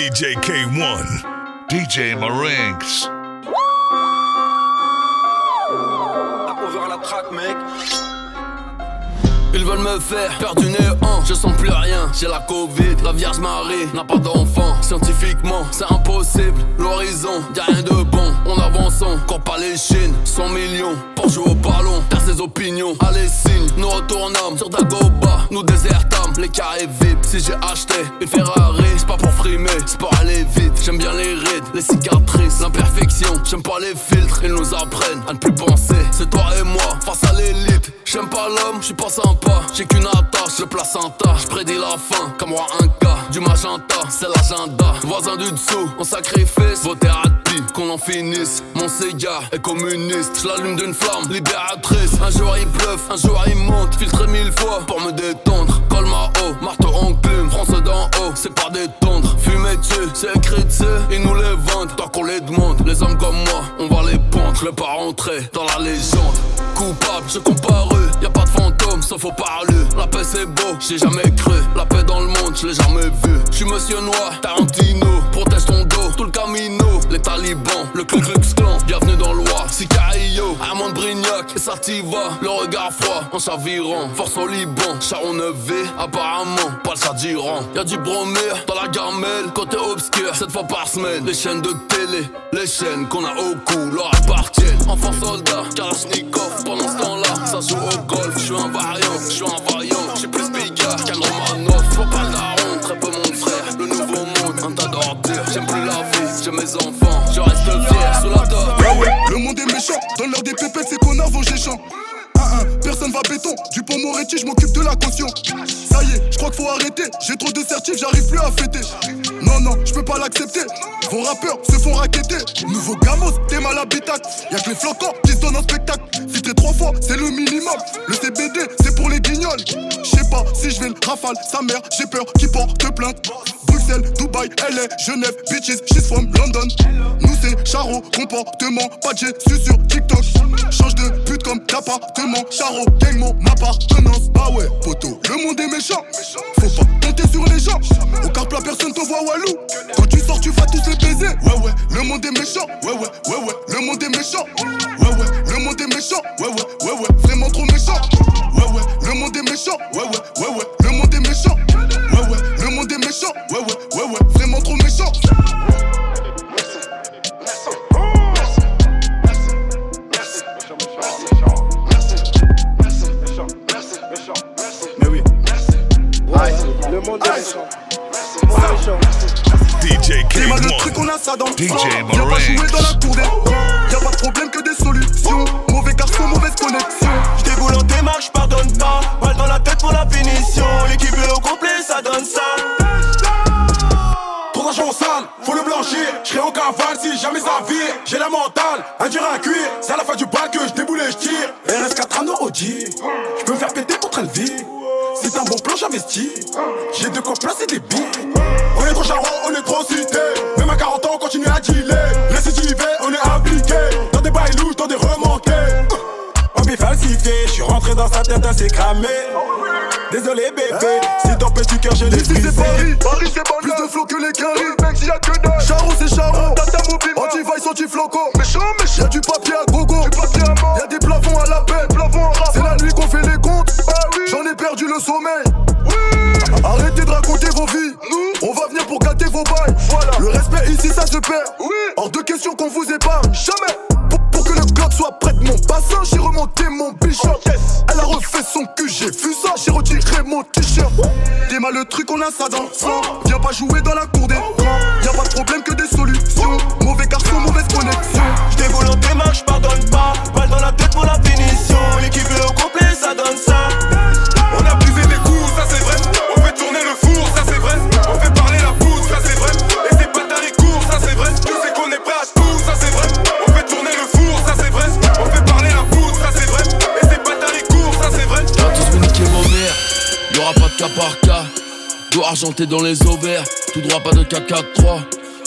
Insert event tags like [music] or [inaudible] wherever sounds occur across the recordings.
DJ K1, DJ Marinx. Ouvert la mec. Ils veulent me faire perdre du néant, je sens plus rien, j'ai la Covid, la Vierge Marie n'a pas d'enfant, scientifiquement c'est impossible, l'horizon, y'a rien de bon, on avance, encore pas les chines, 100 millions, pour jouer au ballon, T'as ses opinions, allez signe, nous retournons sur Dagoba, nous désertons, les carrés vides, si j'ai acheté une Ferrari, c'est pas pour frimer, c'est pour aller vite, j'aime bien les rides, les cicatrices, l'imperfection, j'aime pas les filtres, ils nous apprennent à ne plus penser, c'est toi et moi, face à l'élite, j'aime pas l'homme, je suis pas sympa j'ai qu'une attache, le placenta. J'prédis la fin, comme moi un cas. Du magenta, c'est l'agenda. Voisin du dessous, on sacrifice. Vos qu'on en finisse. Mon cigare est communiste. J'l'allume d'une flamme libératrice. Un jour il bluffe, un jour il monte. Filtré mille fois pour me détendre. Col ma haut, marteau en plume. France d'en haut, c'est pas détendre. Fumer dessus, c'est écrit dessus. Ils nous les vendent, tant qu'on les demande. Les hommes comme moi, on va les pondre. Je pas rentrer dans la légende. Coupable, je comparu. Y a pas de fantôme, sauf au parler. La paix c'est beau, j'ai jamais cru. La paix dans le monde, je l'ai jamais vu. Je suis monsieur noir, Tarantino. Protège ton dos, tout le camino. Le Ku Klux Klan. Bienvenue dans l'Oie, Sicario. Armand Brignac et Sativa. Le regard froid en chavirant. Force au Liban, Charon Nevé. Apparemment, pas le chat d'Iran. Y'a du bromure dans la gamelle. Côté obscur, cette fois par semaine. Les chaînes de télé, les chaînes qu'on a au cou, leur appartiennent. Enfant soldat, Kalashnikov. Pendant ce temps-là, ça joue au golf. Je suis un variant, je suis un variant. J'suis plus bigard qu'un Romanov. Faut pas daron, très peu mon frère. Le nouveau monde, un tas d'ordures. J'aime plus la vie, j'aime mes enfants. Je reste fier sous la table. Ah ouais, le monde est méchant. Dans l'heure des pépettes, c'est qu'on avance géchant. Personne va béton, du pont Moretti, je m'occupe de la caution. Ça y est, je crois qu'il faut arrêter. J'ai trop de certifs, j'arrive plus à fêter. Non, non, je peux pas l'accepter. Vos rappeurs se font raqueter. Nouveau gamos, t'es mal habitacle. Y'a que les flocons qui se donnent un spectacle. Filtré trois fois, c'est le minimum. Le CBD, c'est pour les guignols. Je sais pas si je vais le rafale, sa mère, j'ai peur qu'il porte plainte. Bruxelles, Dubaï, LA, Genève, bitches, she's from London. Nous c'est Charo, comportement, pas de sur TikTok. Change de pute comme d'appartement, Charo, gang mon appartenance. Ah ouais, poteau, le monde est méchant. Faut pas compter sur les gens. Au car plat, personne te voit walou. Quand tu sors, tu vas tous les baiser. Ouais, ouais, le monde est méchant. Ouais, cœur je l'ai ça dans argenté dans les ovaires, tout droit pas de K4-3.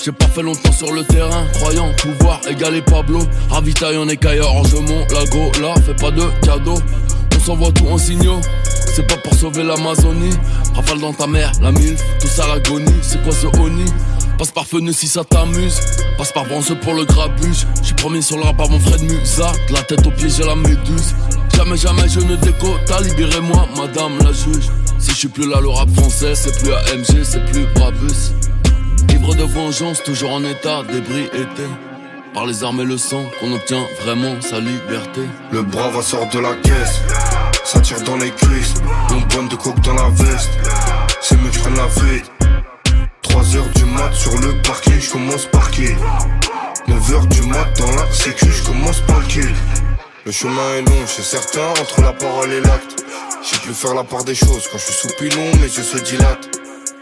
J'ai pas fait longtemps sur le terrain, croyant pouvoir égaler Pablo. Ravitaille en écailleur, je monte la go là, fais pas de cadeaux. On s'envoie tout en signaux. c'est pas pour sauver l'Amazonie. Rafale dans ta mère, la mille, tout ça l'agonie. C'est quoi ce oni Passe par Feneux si ça t'amuse. Passe par Bronze pour le grabuge. J'suis premier sur le rap frère de Musa. De la tête au pied, j'ai la méduse. Jamais, jamais je ne décota. Libérez-moi, madame la juge. Si je suis plus là, le rap français, c'est plus AMG, c'est plus Brabus. Ivre de vengeance, toujours en état d'ébriété. Par les armes et le sang, qu'on obtient vraiment sa liberté. Le brave sort de la caisse, ça tire dans les cuisses. Une bonne de coke dans la veste, c'est mieux que je la fête. 3 heures du mat sur le parking, je commence par qui 9 heures du mat dans la sécu, je commence par le kill. Le chemin est long, c'est certain, entre la parole et l'acte. J'ai plus faire la part des choses, quand je suis sous pilon, mes yeux se dilatent.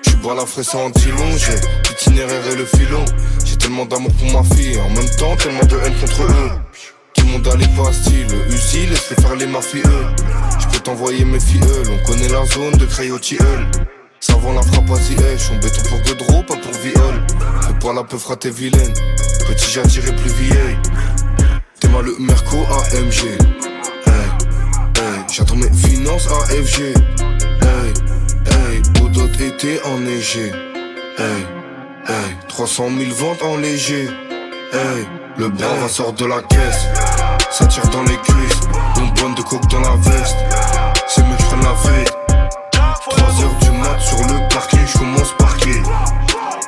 Tu bois la fraise en long, j'ai l'itinéraire et le filon. J'ai tellement d'amour pour ma fille, en même temps tellement de haine contre eux. Tout le monde a les pastilles, le Uzi, laisse-les faire les mafieux. Je peux t'envoyer mes filles, on connaît la zone de Crayotilleul. Savant la frappe à suis en béton pour Godreau, pas pour viol. Le poil la peu fraté vilaine, petit j'ai plus vieille. T'es mal le Merco AMG. J'attends mes finances AFG. Hey, hey, d'autres été enneigé. Hey, hey, 300 000 ventes en léger. Hey, le brave sort de la caisse. Ça tire dans les cuisses. Une bonne de coke dans la veste. C'est mieux que je la fête. 3 heures du mat sur le parking, je commence par qui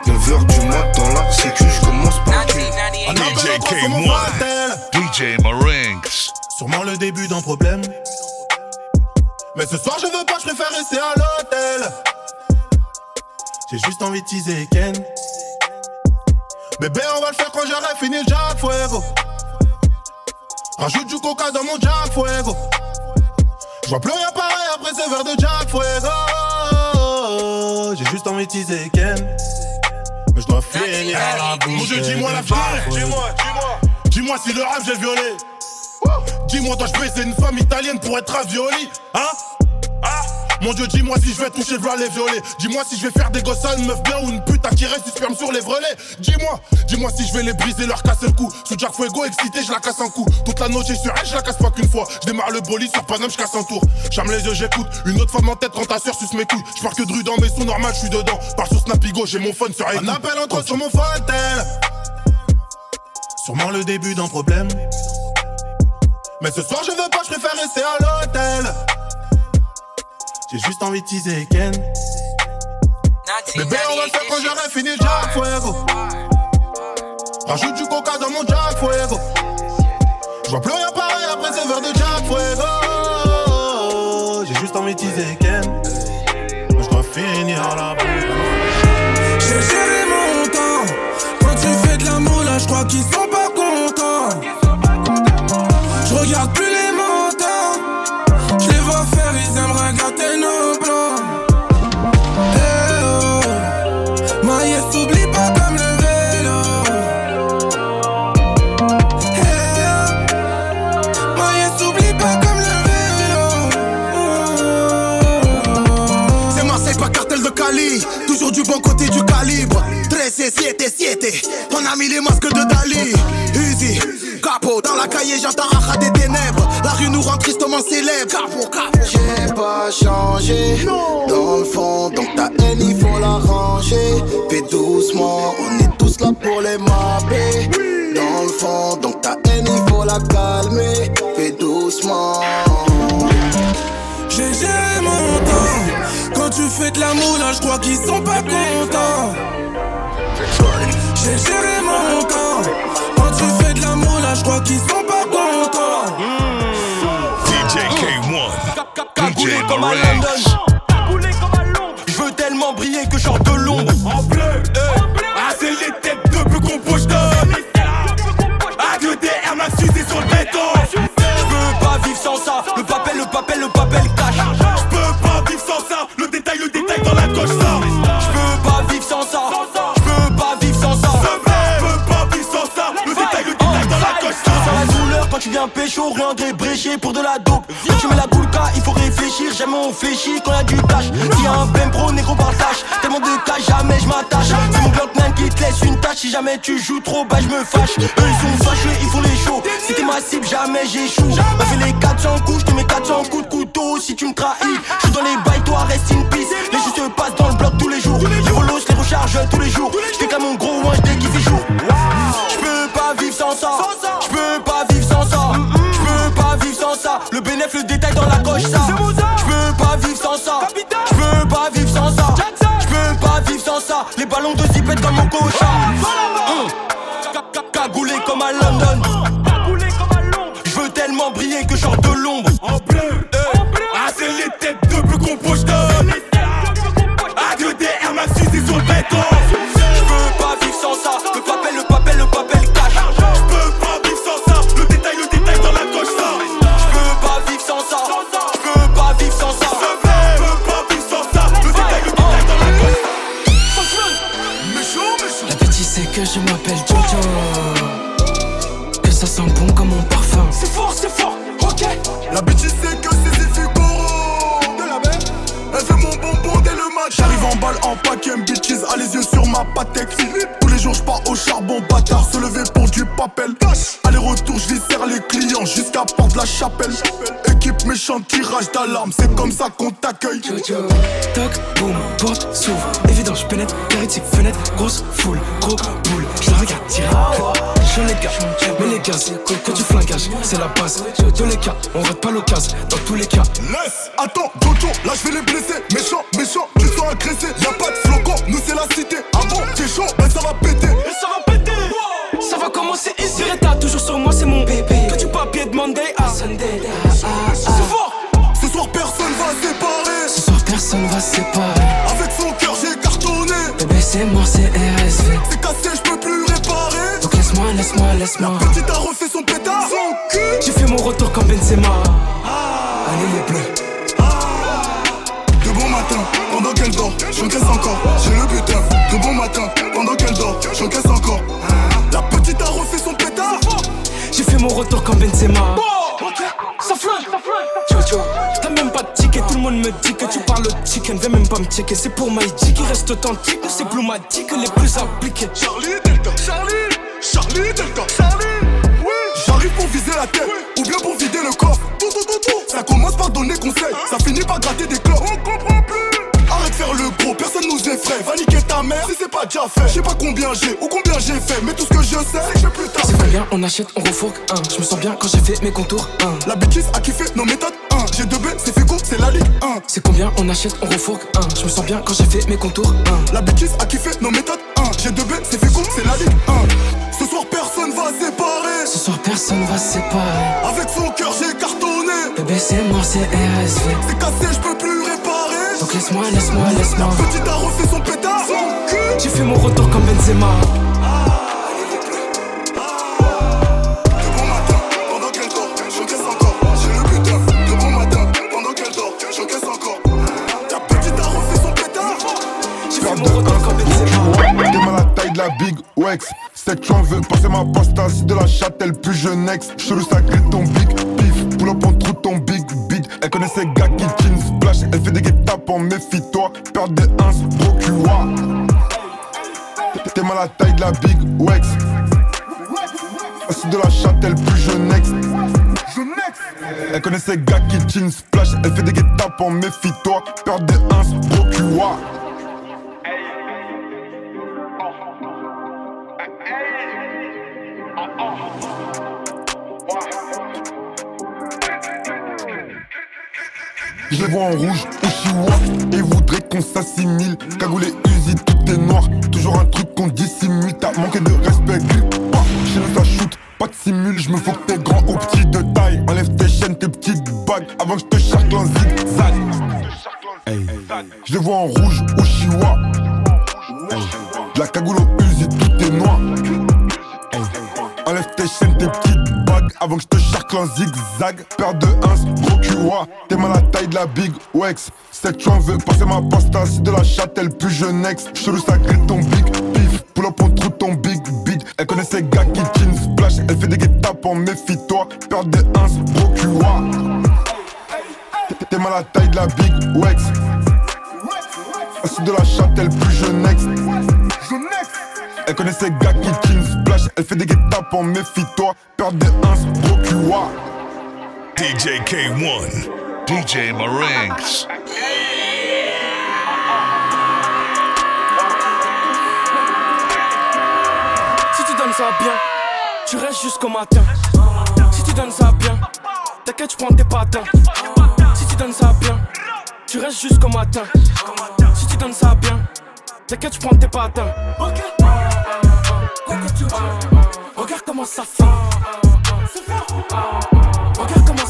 9 heures du mat dans la sécu, je commence par qui DJ K1, DJ Marinx. Sûrement le début d'un problème. Mais ce soir je veux pas, je préfère rester à l'hôtel. J'ai juste envie de teaser Ken. Bébé, on va le faire quand j'aurai fini le Jack Fuego. Rajoute du coca dans mon Jack Fuego. Je vois plus rien pareil après ce verre de Jack Fuego. J'ai juste envie de teaser Ken. Mais je dois finir. Mon Dieu, dis-moi la vérité. Dis-moi, dis-moi. Dis-moi si le rêve j'ai violé. Dis-moi, dois-je baiser une femme italienne pour être ravioli Hein? Hein mon dieu, dis-moi si je vais toucher le les violer. Dis-moi si je vais faire des gosses à une meuf bien ou une pute à qui reste du sur les vrelets. Dis-moi, dis-moi si je vais les briser, leur casser le cou. Sous Jack Fuego, excité, je la casse un coup. Toute la noche, j'ai sur elle, je la casse pas qu'une fois. Je démarre le bolide sur Paname, je casse un tour. J'arme les yeux, j'écoute. Une autre femme en tête quand ta soeur suce mes couilles. Je que de rue dans mes sons normal, je suis dedans. Par sur Snapigo, j'ai mon phone sur Un appel entre sur mon tel Sûrement le début d'un problème. Mais ce soir, je veux pas, je préfère rester à l'hôtel. J'ai juste envie de teaser Ken. Bébé, on va le faire quand j'aurai fini Jack Fuego. Rajoute du coca dans mon Jack Fuego. J'vois plus rien On a mis les masques de Dali. Easy Capot dans la cahier j'entends Acha des ténèbres. La rue nous rend tristement célèbre. Capot capot J'ai pas changé. Dans le fond donc ta haine il faut la ranger. Fais doucement on est tous là pour les mapper. Dans le fond donc ta haine il faut la calmer. Fais doucement. J'ai géré mon temps. Quand tu fais de l'amour, là, je crois qu'ils sont pas contents. J'ai géré mon camp. Quand tu fais de l'amour, là, je crois qu'ils sont pas contents. DJ K1, DJ comme à London. Je veux tellement briller que je sors de l'ombre. En bleu, ah, c'est les têtes de peu qu'on bouge A que des R m'a sur le béton. Je veux pas vivre sans ça. Le pécho, rien bréché pour de la dope. Quand tu mets la boulka, il faut réfléchir, jamais on chier quand y a du tâche. Si y a un ben pro, négro partage, tellement de cas, jamais je m'attache. C'est mon bloc qui te laisse une tâche. Si jamais tu joues trop, bah je me fâche. Eux ils sont fâcheux, ils font les shows. Si t'es ma cible, jamais j'échoue. M'a fait les 400 coups, je te mets 400 coups de couteau si tu me trahis. Je dans les bails, toi reste in peace. Les jeux se passent dans le bloc tous les jours. Les volos, je les recharge tous les jours. Comme mon gros ouin, dès qu'il fait jour. J'peux pas vivre sans ça. Le détail dans la coche, ça. Authentique, c'est les plus appliqués. Charlie Delta, Charlie Charlie Delta, Charlie Oui. J'arrive pour viser la tête, ou bien pour vider le corps Tout, tout, tout, tout. Ça commence par donner conseil, ça finit par gratter des clopes. On comprend plus. Arrête de faire le gros, personne nous effraie. Va niquer ta mère si c'est pas déjà fait. Je sais pas combien j'ai ou combien j'ai fait Mais tout ce que je sais, c'est que j'ai plus tard. C'est combien on achète, on refourgue, hein. Je me sens bien quand j'ai fait mes contours, hein. La bêtise a kiffé nos méthodes C'est combien on achète, on refourgue, hein. Je me sens bien quand j'ai fait mes contours, hein. La bêtise a kiffé nos méthodes 1 J'ai 2 B, c'est Fico, c'est la Ligue 1 Ce soir personne va séparer Ce soir personne va se séparer. Avec son cœur j'ai cartonné Bébé c'est mort, c'est RSV C'est cassé, je peux plus réparer Donc laisse-moi, laisse-moi, laisse-moi. Petite a refait son pétard J'ai fait mon retour comme Benzema Big Wex. Cette chance veut passer ma pasta. Si de la châtelle plus jeune ex. Chelou sacré ton big pif. Pull up trouve ton big beat. Elle connaît ces gars qui jean splash. Elle fait des guet-apes en méfie-toi. Perdre des 1 procure. T'es mal à la taille de la Big Wex. Si de la châtelle plus jeune ex. Elle connaît ces gars qui jean splash. Elle fait des guet-apes en méfie-toi. Perdre des 1 procure. Je les vois en rouge au chihuahua Et voudrait qu'on s'assimile. Cagoulé usine, tout est noir. Toujours un truc qu'on dissimule. T'as manqué de respect, grip pas Chez nous ça shoot, pas de simule. Je me faut que t'es grand ou petit de taille. Enlève tes chaînes, tes petites bagues Avant que je te charcle en zigzag. Je les vois en rouge au chihuahua. La cagoule au usine, tout est noir. Enlève tes chaînes, tes petites bagues Avant que je te charcle en zigzag. Père de 1, cul, ouah. T'es mal à la taille de la Big Wex Cette chouin veut passer ma pasta C'est de la châtelle plus jeune ex Chelou sacré ton big pif Pull up on trouve ton big beat Elle connaît ces gars qui jean splash Elle fait des guet-apes en méfie-toi Père de 1, gros cul, ouah. T'es- mal à la taille de la Big Wex C'est de la châtelle plus jeune ex Elle connaît ces gars qui clean splash. Elle fait des guet-tapes en méfie-toi. Peur des 1, gros QA. DJ K1, DJ Marinx. Si tu donnes ça bien, tu restes jusqu'au matin. Si tu donnes ça bien, t'inquiète, tu prends tes patins. Si tu donnes ça bien, tu restes jusqu'au matin. Si tu donnes ça bien, t'inquiète, tu prends tes patins. Regarde comment ça fait. Regarde comment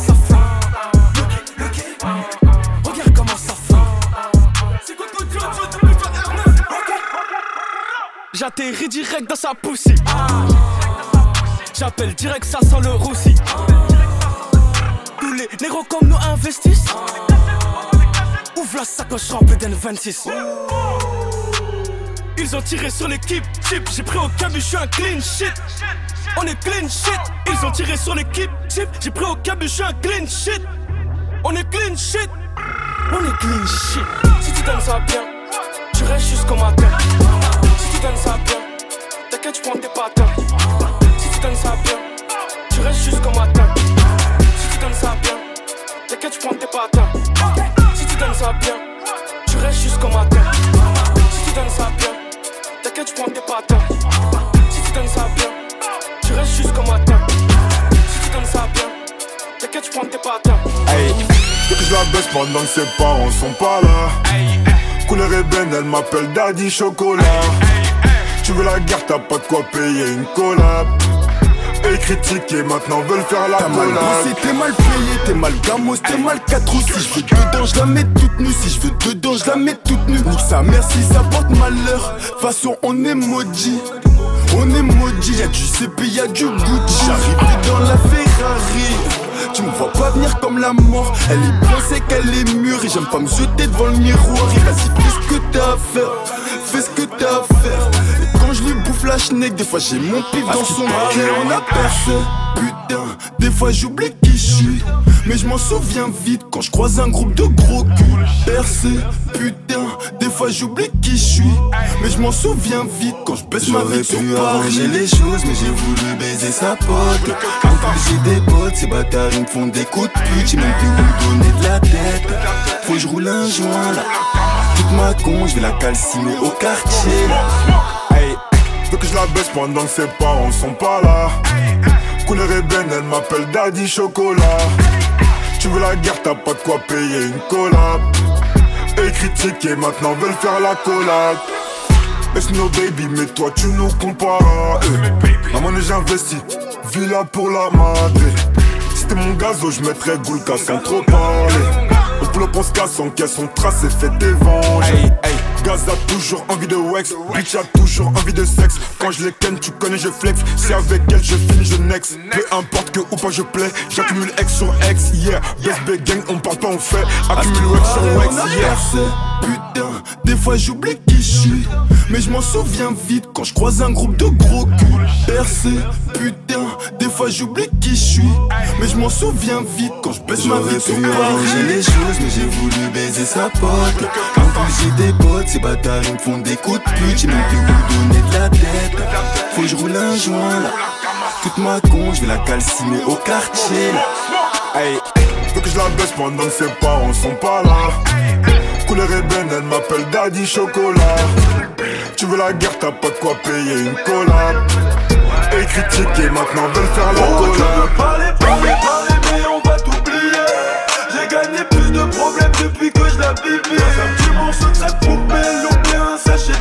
J'atterris direct dans sa poussie. J'appelle direct, ça sent le roussi. Tous les négros comme nous investissent. Ouvre la sacoche remplie d'N26. Ils ont tiré sur l'équipe type. J'ai pris au cabu, je suis un clean shit. On est clean shit. Ils ont tiré sur l'équipe type. J'ai pris au cabu, je suis un clean shit. On est clean shit. On est clean shit. Si tu donnes ça bien, tu restes jusqu'au matin. Donnes ça bien, t'inquiète, tu prends tes patins. Si tu donnes ça bien, tu restes jusqu'au matin. Si tu donnes ça bien, t'inquiète, tu prends tes patins. Si tu donnes ça bien, tu restes jusqu'au matin. Si tu donnes ça bien, t'inquiète, tu prends tes patins. Si tu donnes ça bien, tu restes jusqu'au matin. Si tu donnes ça bien, t'inquiète, tu prends tes patins. Hey, que je la baisse pendant que ses parents sont pas là. Couleur ébène, elle m'appelle Daddy Chocolat. Tu veux la guerre, t'as pas de quoi payer une collab. Et critiquer, maintenant veulent faire la T'as mal collab. bossé, t'es mal payé, t'es mal gamos, t'es mal 4 ou Si je veux dedans, je la mets toute nue. Si je veux dedans, je la mets toute nue. Nique sa mère si ça porte malheur. Façon, on est maudit. On est maudit, y'a du CP, y'a du Gucci. J'arrive dans la Ferrari. Tu me vois pas venir comme la mort. Elle est bien, c'est qu'elle est mûre. Et j'aime pas me jeter devant le miroir. Et vas-y, fais ce que t'as à faire. Fais ce que t'as à faire. Et schneck, des fois j'ai mon pif dans son cœur. On a percé. Putain, des fois j'oublie qui je suis. Mais je m'en souviens vite quand je croise un groupe de gros culs. Percé, putain, des fois j'oublie qui je suis. Mais je m'en souviens vite quand je baisse ma vie sur Paris. arranger les choses, mais j'ai voulu baiser sa pote. En plus, j'ai des potes, ces bâtards ils me font des coups de pute. J'ai même plus où donner de la tête. Faut que je roule un joint là. Toute ma con, je vais la calciner au quartier là. Hey, faut que je la baisse pendant que ses parents sont pas là. Couleur ébène, elle m'appelle Daddy Chocolat. Tu veux la guerre, t'as pas de quoi payer une collab. Et critiquer, maintenant veulent faire la collab. Laisse nos baby, mais toi tu nous compares. Eh, Maman, j'investis, villa pour la madre. Si t'es mon gazo, je mettrais Goulka sans trop parler. Au pull on se casse, on caisse, on trace et fait des venges. Gaz a toujours envie de wax, bitch a toujours envie de sexe. Quand je les ken, tu connais, je flex. Si avec elle je finis, je next. Peu importe que ou pas je plais, j'accumule X sur X, yeah. Best gang, on parle pas, on fait. Accumule Wax sur Wax, yeah. Putain, des fois j'oublie qui je suis. Mais je m'en souviens vite quand je croise un groupe de gros culs. Percé, putain, des fois j'oublie qui je suis. Mais je m'en souviens vite quand je baisse ma vie sur Paris. les choses, mais j'ai voulu baiser sa pote. J'ai des potes, ces bâtards ils me font des coups de pute. J'ai même plus où donner de la tête. Faut que je roule un joint là. Toute ma con, je vais la calciner au quartier là. Hey, faut que je la baisse pendant que ses parents sont pas là. Couleur ébène, elle m'appelle Daddy Chocolat. Tu veux la guerre, t'as pas de quoi payer une collab. Et critiquer, maintenant veulent faire la Oh, tu veux collab. parler, parler, parler, mais on va t'oublier. J'ai gagné plus de problèmes que je la. Dans un cette poupée, loupé un sachet.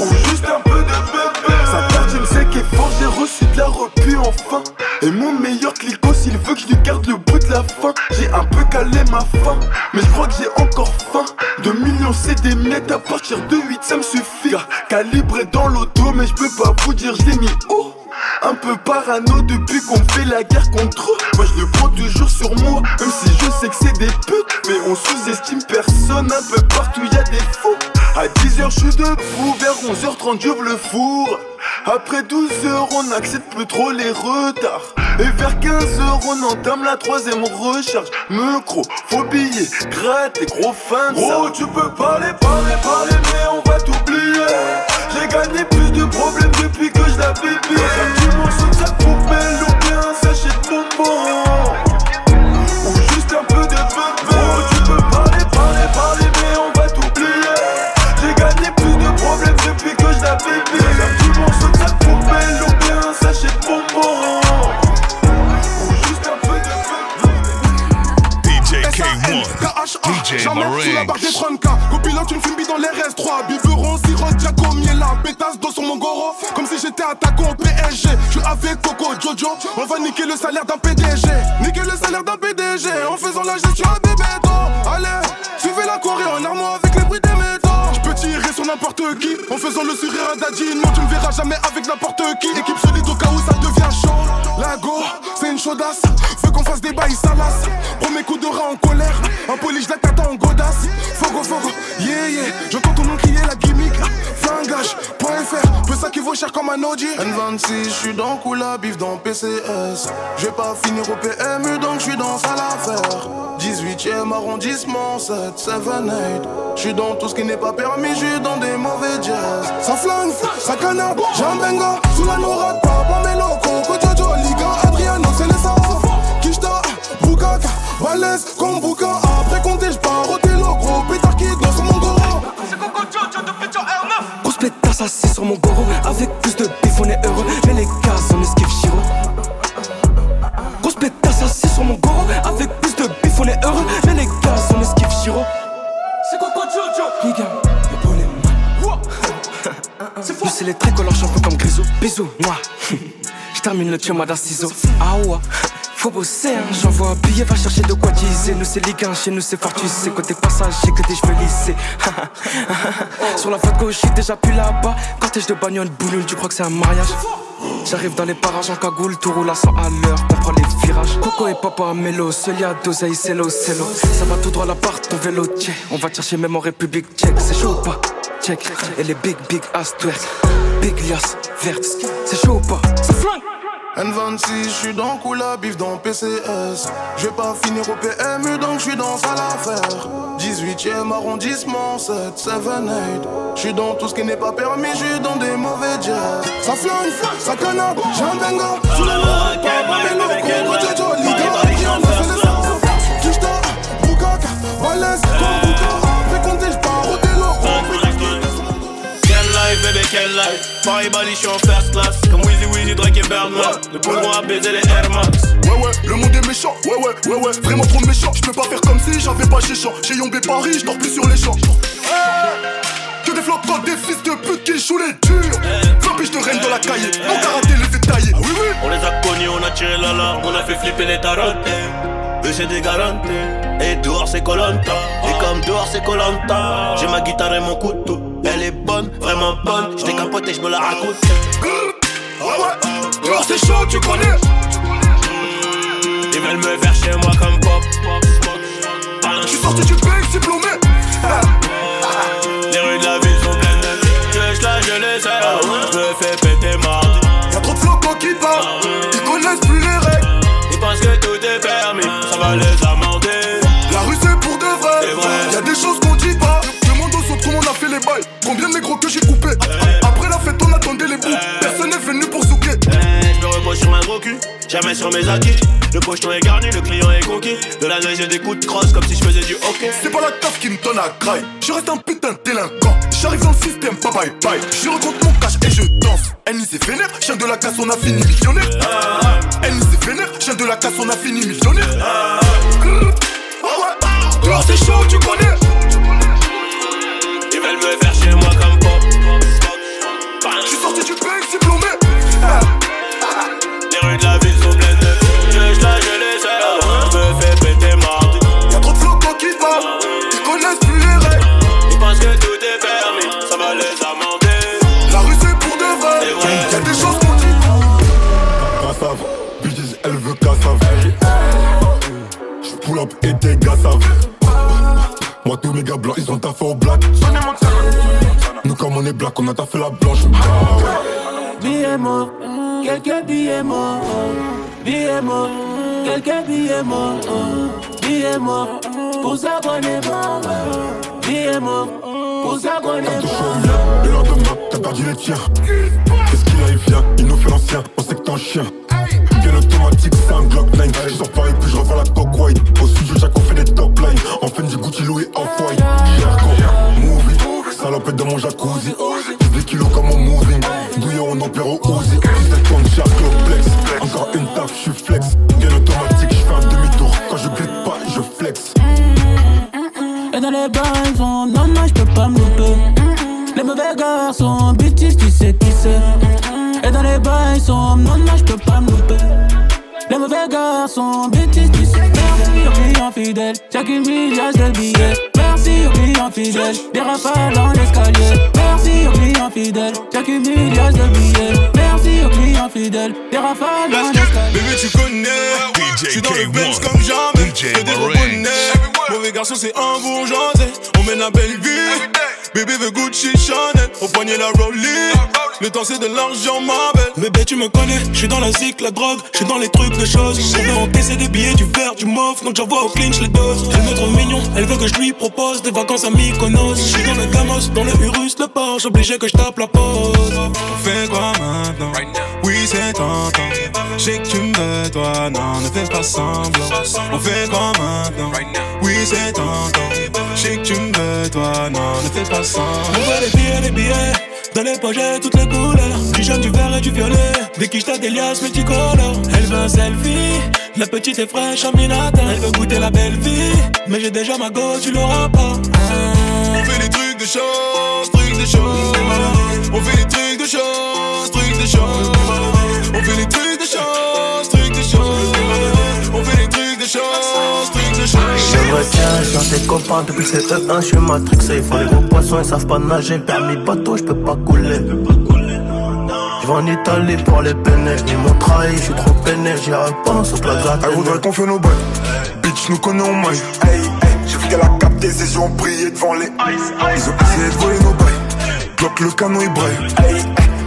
Ou juste un peu de bébé. Sa tartine sec et fort, j'ai reçu de la repu enfin. Et mon meilleur clico, s'il veut que je lui garde le bout de la fin. J'ai un peu calé ma faim, mais je crois que j'ai encore faim. 2 millions, c'est des miettes, à partir de 8, ça me suffit. Calibré dans l'auto, mais je peux pas vous dire, je l'ai mis haut. Un peu parano depuis qu'on fait la guerre contre eux. Moi je le prends toujours sur moi, même si je sais que c'est des putes. Mais on sous-estime personne, un peu partout y a des fous. À 10h je suis debout, vers 11h30 j'ouvre le four. Après 12h on accepte plus trop les retards. Et vers 15h on entame la troisième recharge. Micro, faux billets, gratte et gros ça. Oh tu peux parler, parler, parler, mais on va t'oublier. gagné plus de problèmes depuis que je la pipi petit morceau de sa poubelle ou bien un sachet de bonbons Ou juste un peu de bébé. Oh tu peux parler, parler, parler mais on va t'oublier. J'ai gagné plus de problèmes depuis que je la pipi petit morceau de sa poubelle ou bien un sachet de bonbons DJ K1, DJ Jamais sous la barre des 30K Copilote une fumée dans les RS3 Biberon, sirop, Jaco, Miela Pétasse sur mon Comme si j'étais attaquant au PSG Je suis avec Coco, Jojo. On va niquer le salaire d'un PDG Niquer le salaire d'un PDG En faisant la gestion à bébé Allez, suivez la Corée en armoire avec les bruits des métaux. Je peux tirer sur n'importe qui. En faisant le sourire à Daddy Non tu me verras jamais avec n'importe qui. Équipe solide au cas où ça devient chaud. La go, c'est une chaudasse. Veux qu'on fasse des bails salaces. Premier coup de rat en colère. Un poli, je la en godasse. Fogo, fogo, yeah, yeah. J'entends nom vaut cher comme un Audi. N26, je suis dans Kula, bif dans PCS Je vais pas finir au PMU donc je suis dans sale affaire 18ème arrondissement, 7, 7, 8 Je suis dans tout ce qui n'est pas permis, je suis dans des mauvais jazz. Ça flingue, ça canard, j'ai un benga Sous la nourade, papa, mes locaux Jojo, Liga, Adriano, c'est les savants Kishta, Bukaka, Balèze, comme Je tien moi d'un ciseau Ah ouais faut bosser, hein. j'envoie un billet, va chercher de quoi diser. Nous c'est Ligue 1, chez nous c'est fort, tu sais. Côté passager, que des cheveux lissés. [laughs] Sur la de gauche, j'suis déjà plus là-bas. Cortège de bagnole, boulule, tu crois que c'est un mariage? J'arrive dans les parages en cagoule, tout roule à 100 à l'heure, on prend les virages. Coco et papa mélo, seul y'a d'oseille, c'est l'eau, c'est l'eau. Ça va tout droit l'appart, ton vélo, check. On va chercher même en République tchèque, c'est chaud ou pas? Check. Et les big, big ass twerk. Big lias, verte, c'est chaud ou pas? C'est flingue N26, je suis dans Kula, bif dans PCS. Je vais pas finir au PMU donc je suis dans sale affaire. 18ème arrondissement, 7, 7, 8. Je suis dans tout ce qui n'est pas permis, je suis dans des mauvais jazz. Ça flingue, ça canard, j'ai un. Sous Jojo, Liga, Adriano, c'est les savants. Kishta, Bukaka, Balèze, bébé, quelle life? Paris Bali, j'suis en first class. Comme Weezy Weezy, Drake et Birdman Le boulot à baiser les Air Max. Ouais ouais, le monde est méchant, ouais ouais, ouais ouais, vraiment trop méchant. Je peux pas faire comme si j'avais pas chez champ. J'ai Yombé Paris, je dors plus sur les champs. Que des flops des fils de pute qui jouent les durs. 20 piges de reine dans la cahier, mon karaté les détaillés. Ah oui oui. On les a connus, on a tiré l'alarme On a fait flipper les tarotes Eux c'est des garanties Et dehors c'est Colanta. Et comme dehors c'est Colanta. J'ai ma guitare et mon couteau Elle est bonne, vraiment bonne. Je décapote et je me la raconte. Ah ouais, dehors c'est chaud, tu connais. Ils veulent me faire chez moi comme pop Je suis sorti du bec, diplômé. Jamais sur mes acquis. Le pocheton est garni, le client est conquis. De la neige et des coups de crosse comme si je faisais du hockey. C'est pas la taf qui me donne à graille. Je reste un putain de délinquant. J'arrive dans le système, pas bye bye. Je rencontre mon cash et je danse. Ennis c'est vénère, chien de la casse, on a fini millionnaire. Ennis c'est vénère, chien de la casse, on a fini millionnaire. Ah ouais, dehors c'est chaud, tu connais. Ils veulent me faire chez moi comme tes gars savent. Moi, tous mes gars blancs, ils ont taffé au black. Nous, comme on est black, on a taffé la blanche. Billets morts, quelques billets morts, billets morts, quelques billets morts, billets morts, pour s'abonner mort, billets morts, pour s'abonner mort. Le lendemain, t'as perdu les tiens. Qu'est-ce qu'il a, il vient, il nous fait l'ancien, on sait que t'es un chien. Bien automatique, c'est un Glock 9. Je sors et puis je revends la coque white. Au studio, Jack, on fait des top lines. En fin du Gucci, Louis, off-white. Jerko, movie. Salopette dans mon jacuzzi. 10 kilos comme mon moving. Bouillon, on opère au Uzi. 17 tonnes, Shark, flex. Encore une taf, je suis flex. Bien automatique, je fais un demi-tour. Quand je glisse pas, je flex. Et dans les bains, non, non, je peux pas me louper. Les mauvais garçons, bêtises, tu sais qui c'est. Et dans les bains, non, non, je peux pas me louper. Les mauvais garçons, bêtises, tu sais. Merci aux clients fidèles, chaque milliard de billets. Merci aux clients fidèles, des rafales dans l'escalier. Merci aux clients fidèles, chaque milliard de billets. Merci aux clients fidèles, des rafales dans l'escalier. Bébé, tu connais. Je suis dans le Benz comme jamais. Que des rebonnets. Mauvais garçon, c'est un bourgeoisé. On mène la belle vie. Bébé veut Gucci Chanel. Au poignet la Rollie. Le temps, c'est de l'argent, ma belle. Bébé, tu me connais, je suis dans la zik, la drogue, je suis dans les trucs de choses. On veut encaisser des billets, du verre, du mof, donc j'envoie au clinch les doses. Elle me trouve mignon, elle veut que je lui propose des vacances à Mykonos. Je suis dans le Gamos, dans le Urus, le Porsche, obligé que je tape la pause. On fait quoi maintenant? Oui, c'est tentant. Je sais que tu me veux, toi, non, ne fais pas semblant. On fait quoi maintenant? Oui, c'est tentant. Je sais que tu me veux, toi, non, ne fais pas semblant. On voit les billets, les billets. Dans les j'ai toutes les couleurs. Du jaune, du vert et du violet. Des quiches, t'as des liasses multicolores. Elle veut un selfie. La petite est fraîche en minata. Elle veut goûter la belle vie. Mais j'ai déjà ma go, tu l'auras pas. On fait des trucs de choses, retiens dans tes copains depuis que c'est E1, je suis matrixé. Ils font les gros poissons, ils savent pas nager. Permis bateau, je peux pas couler. Je vais en Italie pour les peiner. Ils m'ont trahi, je suis trop peiné. J'y repense au plaza. Elle voudrait qu'on fait nos bails. Bitch, nous connais en maille. Hey, hey, j'ai vu qu'elle a capté ses ont brillé devant les ice. Ils ont essayé de voler nos bails. Bloque le canon, il braille. Hey, hey,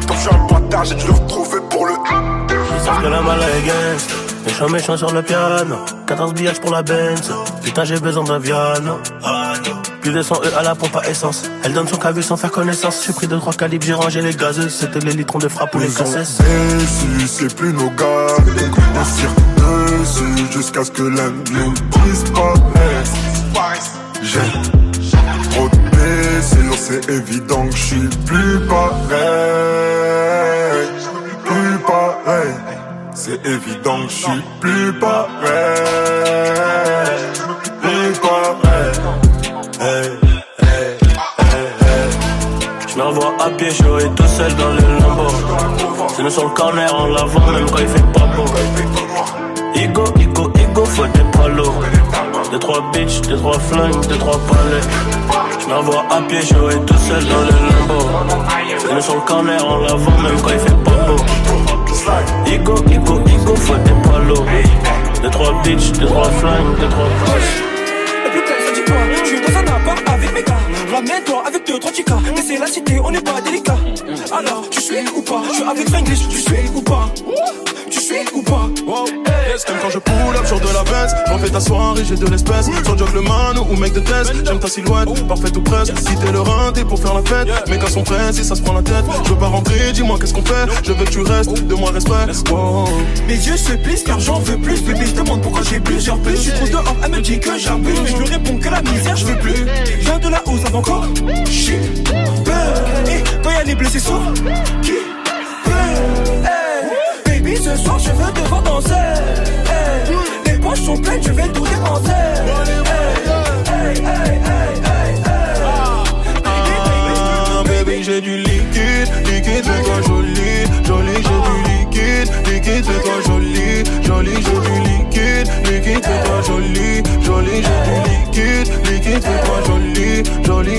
comme je suis un bâtard, j'ai dû le retrouver pour le. Ils savent que la malle est. Méchant, méchant sur le piano. 14 billets pour la Benz. Putain, j'ai besoin d'un Viano. Plus de 100 E à la pompe à essence. Elle donne son cavu sans faire connaissance. J'ai pris 2-3 calibres, j'ai rangé les gazeux. C'était les litrons de frappe ou les déçu, c'est plus nos gars. Donc on tire dessus jusqu'à ce que l'un nous disparaisse. J'ai trop de c'est évident que je suis plus pareil. C'est évident que je suis plus pareil. Plus pareil. Hey, hey, hey. Je m'envoie à pied, tout seul dans le lambeau. C'est nous le corner, on la voit même quand il fait pas beau. Igo, Igo, Igo, faut des palos. Deux, trois bitches, deux, trois flingues, deux, trois palais. Je m'envoie à pied, suis tout seul dans le lambeau. C'est nous le corner, on la voit même quand il fait pas beau. Igo, Igo, Igo, faut des palos. Deux, trois bitches, deux, trois flingues, deux, trois. La plus ça dit quoi Je suis dans un appart avec mes gars. Ramène-toi avec deux, trois chicas. Mais c'est la cité, on n'est pas délicat. Alors, tu suis ou pas? Je suis avec Frenglish, tu suis ou pas? Tu suis ou pas Wow. Yes, comme quand je pull up sur de la baisse. J'en fais ta soirée, j'ai de l'espèce. Sur Jog le man ou mec de test. J'aime ta silhouette, parfaite ou presque. Si t'es le rein, t'es pour faire la fête. Mais quand sont prêts, si ça se prend la tête. Je veux pas rentrer, dis-moi qu'est-ce qu'on fait. Je veux que tu restes, de moi respect. Wow. Mes yeux se plissent car j'en veux plus. Bébé, je demande pourquoi j'ai plusieurs plus. Je suis trop dehors, elle me dit que j'abuse. Mais je lui réponds que la misère, je veux plus. Je viens de là où ça va encore Shit, peur. Et quand y'a les blessés sourds, qui pleure Hey, Baby, ce soir je veux te voir danser. Hey, Les poches sont pleines, je vais tout dépenser. Hey, hey, Ah, baby, j'ai du liquide, liquide, fais-toi joli, joli, j'ai du liquide, liquide, fais-toi joli, joli, j'ai du liquide, liquide, fais-toi joli, joli, j'ai du liquide, liquide, fais-toi joli, joli,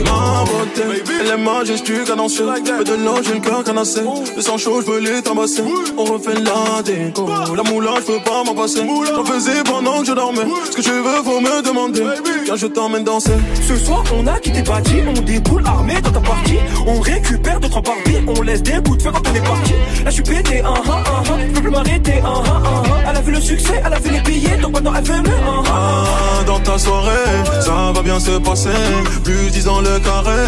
ma beauté. Elle est majestueuse, cadencée, peu de l'eau, j'ai le cœur canassé, le sang chaud, je veux les tabasser, on refait la déco, la moula, je peux pas m'en passer, j'en faisais pendant que je dormais, ce que tu veux, faut me demander, car je t'emmène danser. Ce soir on a quitté Badi, on déboule armé dans ta partie. On récupère deux trois Barbie on laisse des bouts de feu quand on est parti. Là, je suis pété, un, un, un, je peux plus m'arrêter, un, un, un. Elle a vu le succès, elle a vu les billets, donc maintenant elle fait mieux, un, Ah, dans ta soirée, ça va bien se passer. Plus disant le carré,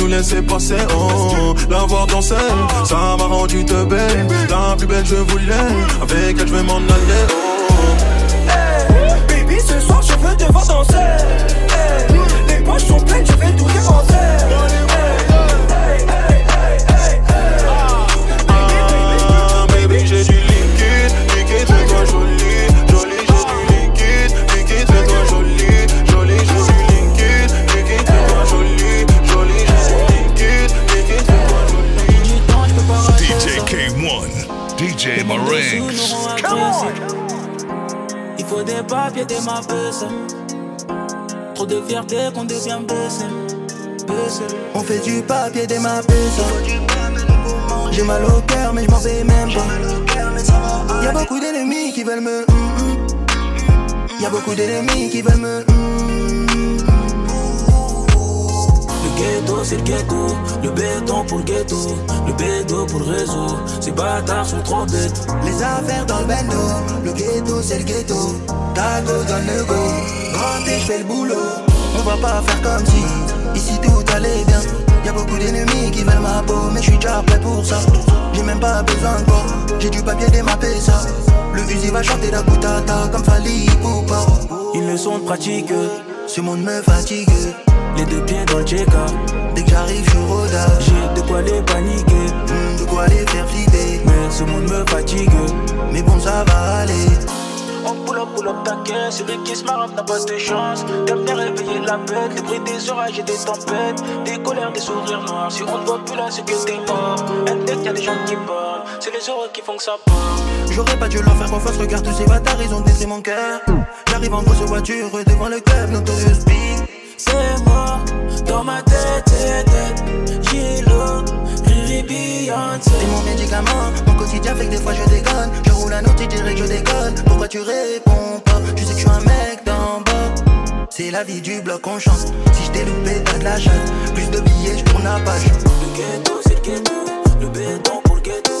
nous laisser passer. Oh, la voir danser, ça m'a rendu te belle. La plus belle, je voulais, avec elle, je vais m'en aller. Oh. Hey, baby, ce soir, je veux te voir danser. Les poches sont pleines, je vais tout défoncer. Faut des papiers, des ma baisse. Trop de fierté qu'on devient baissé. On fait du papier des ma J'ai mal au cœur mais je m'en vais même pas Y'a beaucoup d'ennemis qui veulent me hum, hum. Y'a beaucoup d'ennemis qui veulent me ghetto, c'est le ghetto. Le béton pour le ghetto. Le béton pour le réseau. Ces bâtards sont trop bêtes. Les affaires dans le bendo Le ghetto c'est le ghetto Tago donne le go Rentrez je fais le boulot On va pas faire comme si Ici tout allait bien Y'a beaucoup d'ennemis qui veulent ma peau Mais je suis déjà prêt pour ça J'ai même pas besoin de J'ai du papier démappé ça Le fusil va chanter la boutata Comme Fali Poupa Une leçon de pratique. Ce monde me fatigue Les deux pieds dans le check-up. Dès que j'arrive je rodage J'ai de quoi les paniquer. Hmm, De quoi les faire flipper Mais ce monde me fatigue. Mais bon ça va aller On pull up, pull up ta caisse, celui qui se marre n'a pas de chance. T'aimes bien réveiller la bête, les bruits des orages et des tempêtes, des colères, des sourires noirs. Si on ne voit plus là, c'est que t'es mort. Index, y'a des gens qui parlent, c'est les heureux qui font que ça part. J'aurais pas dû leur faire confiance, regarde tous ces bâtards, ils ont détruit mon cœur. J'arrive en grosse voiture devant le club, Notorious Big. C'est mort, dans ma tête, tête, tête. Gilo, Riri Beyoncé. C'est mon médicament, mon quotidien fait que des fois je déconne. Je roule un autre, tu dirais que je déconne. Pourquoi tu réponds pas? Tu sais que je suis un mec d'en bas. C'est la vie du bloc, on chante. Si je t'ai loupé, t'as de la chatte. Plus de billets, je tourne la page. Le ghetto, c'est le ghetto. Le béton pour le ghetto.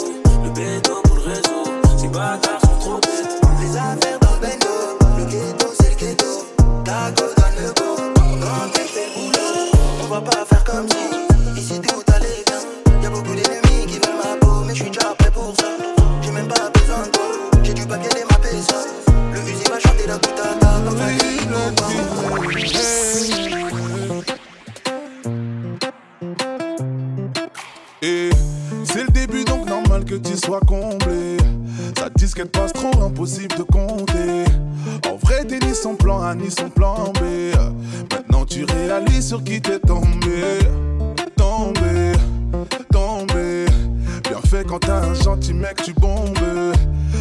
Le béton pour le réseau. Ces bâtards sont trop bêtes. Les affaires dans le bendo. Le ghetto, c'est le ghetto. Taco donne le go. Quand fais le boulot, on va pas faire comme si. Ici tout allait bien. Y'a beaucoup d'ennemis qui veulent ma peau, mais je suis déjà prêt pour ça. J'ai même pas besoin de toi. J'ai du papier démappé ça. Le fusil va chanter la boutata comme Fali Et c'est le début donc normal que tu sois comblé. Ça disquette passe trop impossible de compter. En vrai t'es ni son plan A ni son plan B. Maintenant tu réalises sur qui t'es tombé. Tombé, tombé. Bien fait quand t'as un gentil mec tu bombes.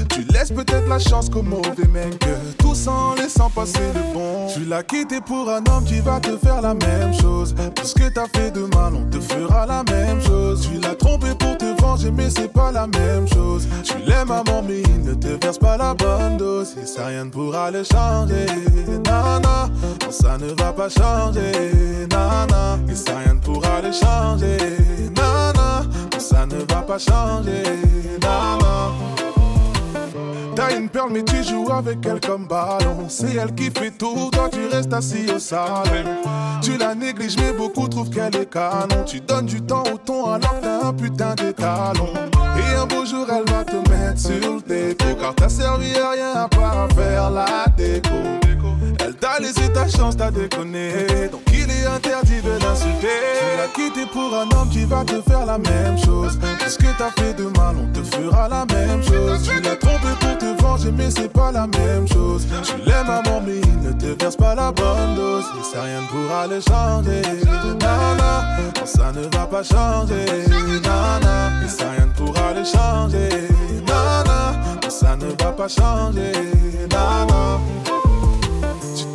Tu laisses peut-être la chance qu'au mauvais mec. Tout sans laissant passer le bon. Tu l'as quitté pour un homme qui va te faire la même chose. Tout ce que t'as fait de mal, on te fera la même chose. Tu l'as trompé pour te venger, mais c'est pas la même chose. Tu l'aimes à mort, mais il ne te verse pas la bonne dose. Et ça, rien ne pourra le changer. Nana, non, ça ne va pas changer. Nana, et ça, rien ne pourra le changer. Nana, non, ça ne va pas changer. Nana. T'as une perle mais tu joues avec elle comme ballon. C'est elle qui fait tout, toi tu restes assis au salon. Tu la négliges mais beaucoup trouvent qu'elle est canon. Tu donnes du temps au ton alors t'as un putain d'étalon. Et un beau jour elle va te mettre sur le dépôt Car t'as servi à rien à part faire la déco Elle t'a laissé ta chance, t'as déconné. Donc il est interdit de l'insulter. Tu l'as quitté pour un homme qui va te faire la même chose. Tout ce que t'as fait de mal, on te fera la même chose. Tu l'as trompé pour te venger, mais c'est pas la même chose. Tu l'aimes à mort, mais il ne te verse pas la bonne dose. Et ça, rien ne pourra le changer. Nana, ça ne va pas changer. Nana, et ça, rien ne pourra le changer. Nana, ça ne va pas changer. Nana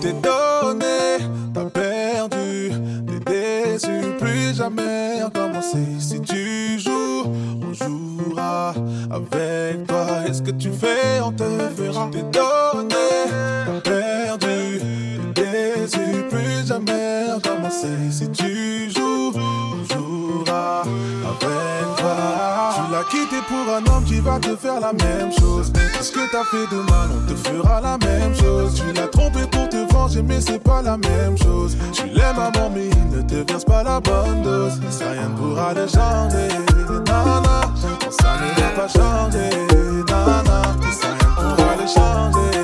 t'es donné, t'as perdu, t'es déçu, plus jamais recommencer. Si tu joues, on jouera avec toi. Est-ce que tu fais, on te. Tu t'es donné, t'as perdu, t'es déçu, plus jamais recommencer. Si tu pas quitter pour un homme qui va te faire la même chose. Ce que t'as fait de mal, on te fera la même chose. Tu l'as trompé pour te venger, mais c'est pas la même chose. Tu l'aimes à mort, mais ne te verse pas la bonne dose. Ça rien ne pourra le changer. Non, ça ne va pas changer. Non, ça rien ne pourra le changer.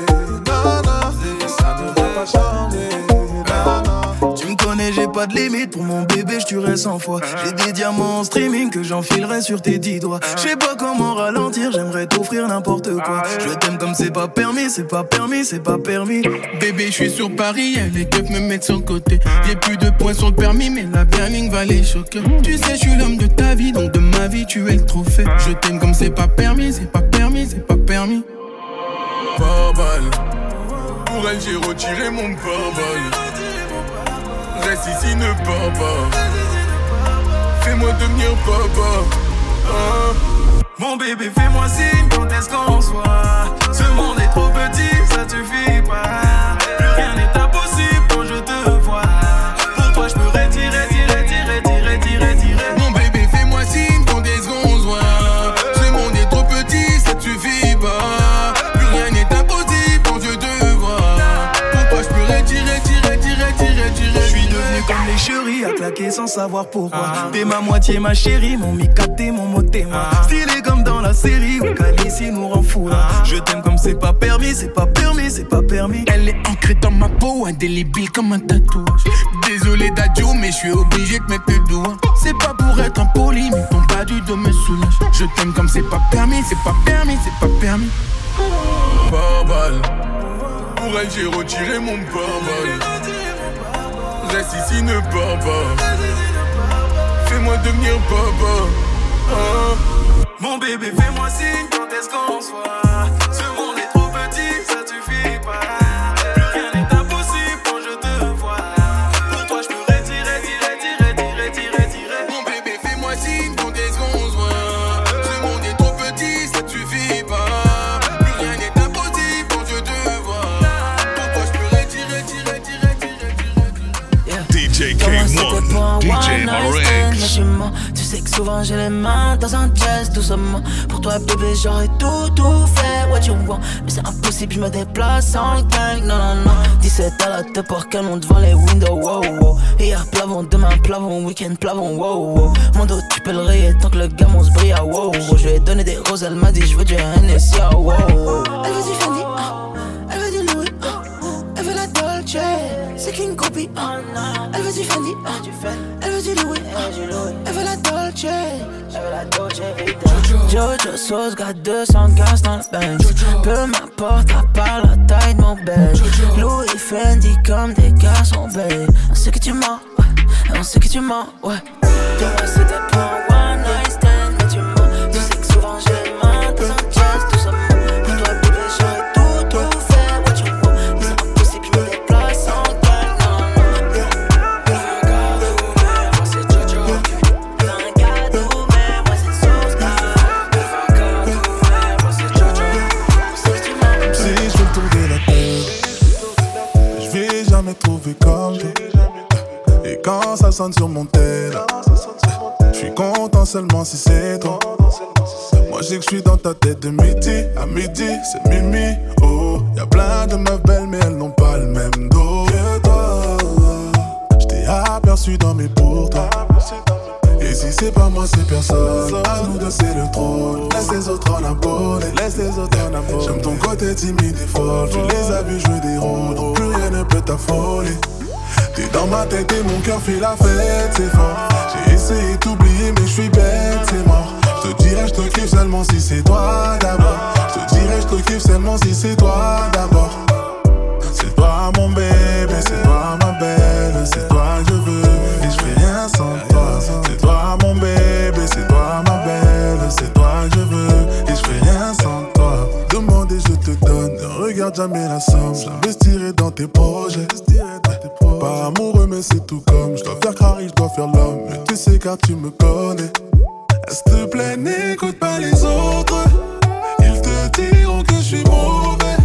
Pas de limite pour mon bébé, je tuerai 100 fois. J'ai des diamants en streaming que j'enfilerai sur tes dix doigts. Je sais pas comment ralentir, j'aimerais t'offrir n'importe quoi. Je t'aime comme c'est pas permis, c'est pas permis, c'est pas permis. Bébé, je suis sur Paris, elle les keufs me mettent sur le côté. J'ai plus de points sur le permis, mais la planning va les choquer. Tu sais, je suis l'homme de ta vie, donc de ma vie, tu es le trophée. Je t'aime comme c'est pas permis, c'est pas permis, c'est pas permis. Pas balle. Pour elle, j'ai retiré mon pare-balles. Reste ici, ne pars pas. Fais-moi devenir papa. Ah. Mon bébé, fais-moi signe quand est-ce qu'on se voit. Sans savoir pourquoi. T'es ma moitié, ma chérie, mon Mika, t'es mon mot, t'es moi. Stylé comme dans la série où Calici nous rend fou là. Je t'aime comme c'est pas permis, c'est pas permis, c'est pas permis. Elle est ancrée dans ma peau, indélébile comme un tatouage. Désolé d'adieu, mais je suis obligé de mettre le doigt. C'est pas pour être impoli, mais ton pas du dos me soulage. Je t'aime comme c'est pas permis, c'est pas permis, c'est pas permis. Pas balle. Pour elle, j'ai retiré mon pare-balles. Ne. Fais-moi devenir papa. Ah. Mon bébé, fais-moi signe quand est-ce qu'on se voit? Ce monde est trop petit, ça suffit pas. DJ tu. Tu sais que souvent j'ai les mains dans un jazz doucement Pour toi bébé j'aurais tout tout fait. What you want? Mais c'est impossible je me déplace en gang. Non non non. 17 à la tête pour qu'elle monte devant les windows wow wow. Hier plavon, demain plavon, week-end plavon wow wow. Mon dos tu peux le rayer tant que le gamin se brille ah wow wow. Je lui ai donné des roses elle m'a dit je veux du Hennessy ah wow wow. Elle veut du Fendi. Ah. C'est qu'une copie ah. Elle veut du Fendi ah. Elle veut du Louis ah. Elle veut la Dolce. Elle veut la Dolce Vita. Jojo. Sauce got 215 dans le bench. Peu m'importe à part la taille de mon bench Louis Fendi comme des garçons babe On sait que tu mens ouais. On sait que tu mens ouais Et quand ça sonne sur mon tel, je suis content seulement si c'est toi. Moi, je sais que je suis dans ta tête de midi à midi, c'est Mimi. Oh, y a plein de meufs belles, mais elles n'ont pas le même dos que toi. Je t'ai aperçu dans mes pourtours. Et si c'est pas moi, c'est personne. À nous deux, c'est le trône. Laisse les autres en abonner, laisse les autres en abonner. J'aime ton côté timide et fort. Tu les as vus jouer des rôles, plus rien ne peut t'affoler. T'es dans ma tête et mon cœur fait la fête, c'est fort. J'ai essayé d'oublier, mais je suis bête, c'est mort. Je te dirais, je te kiffe seulement si c'est toi d'abord. Je te dirais, je te kiffe seulement si c'est toi d'abord. C'est toi mon bébé, c'est toi ma belle, c'est toi que je veux et je fais rien sans toi. C'est toi que je veux et je fais rien sans toi. Demande et je te donne, ne regarde jamais la somme. J'investirai dans tes projets. Pas amoureux mais c'est tout comme. Je dois faire carré, je dois faire l'homme. Tu sais car tu me connais. S'il te plaît n'écoute pas les autres. Ils te diront que je suis mauvais.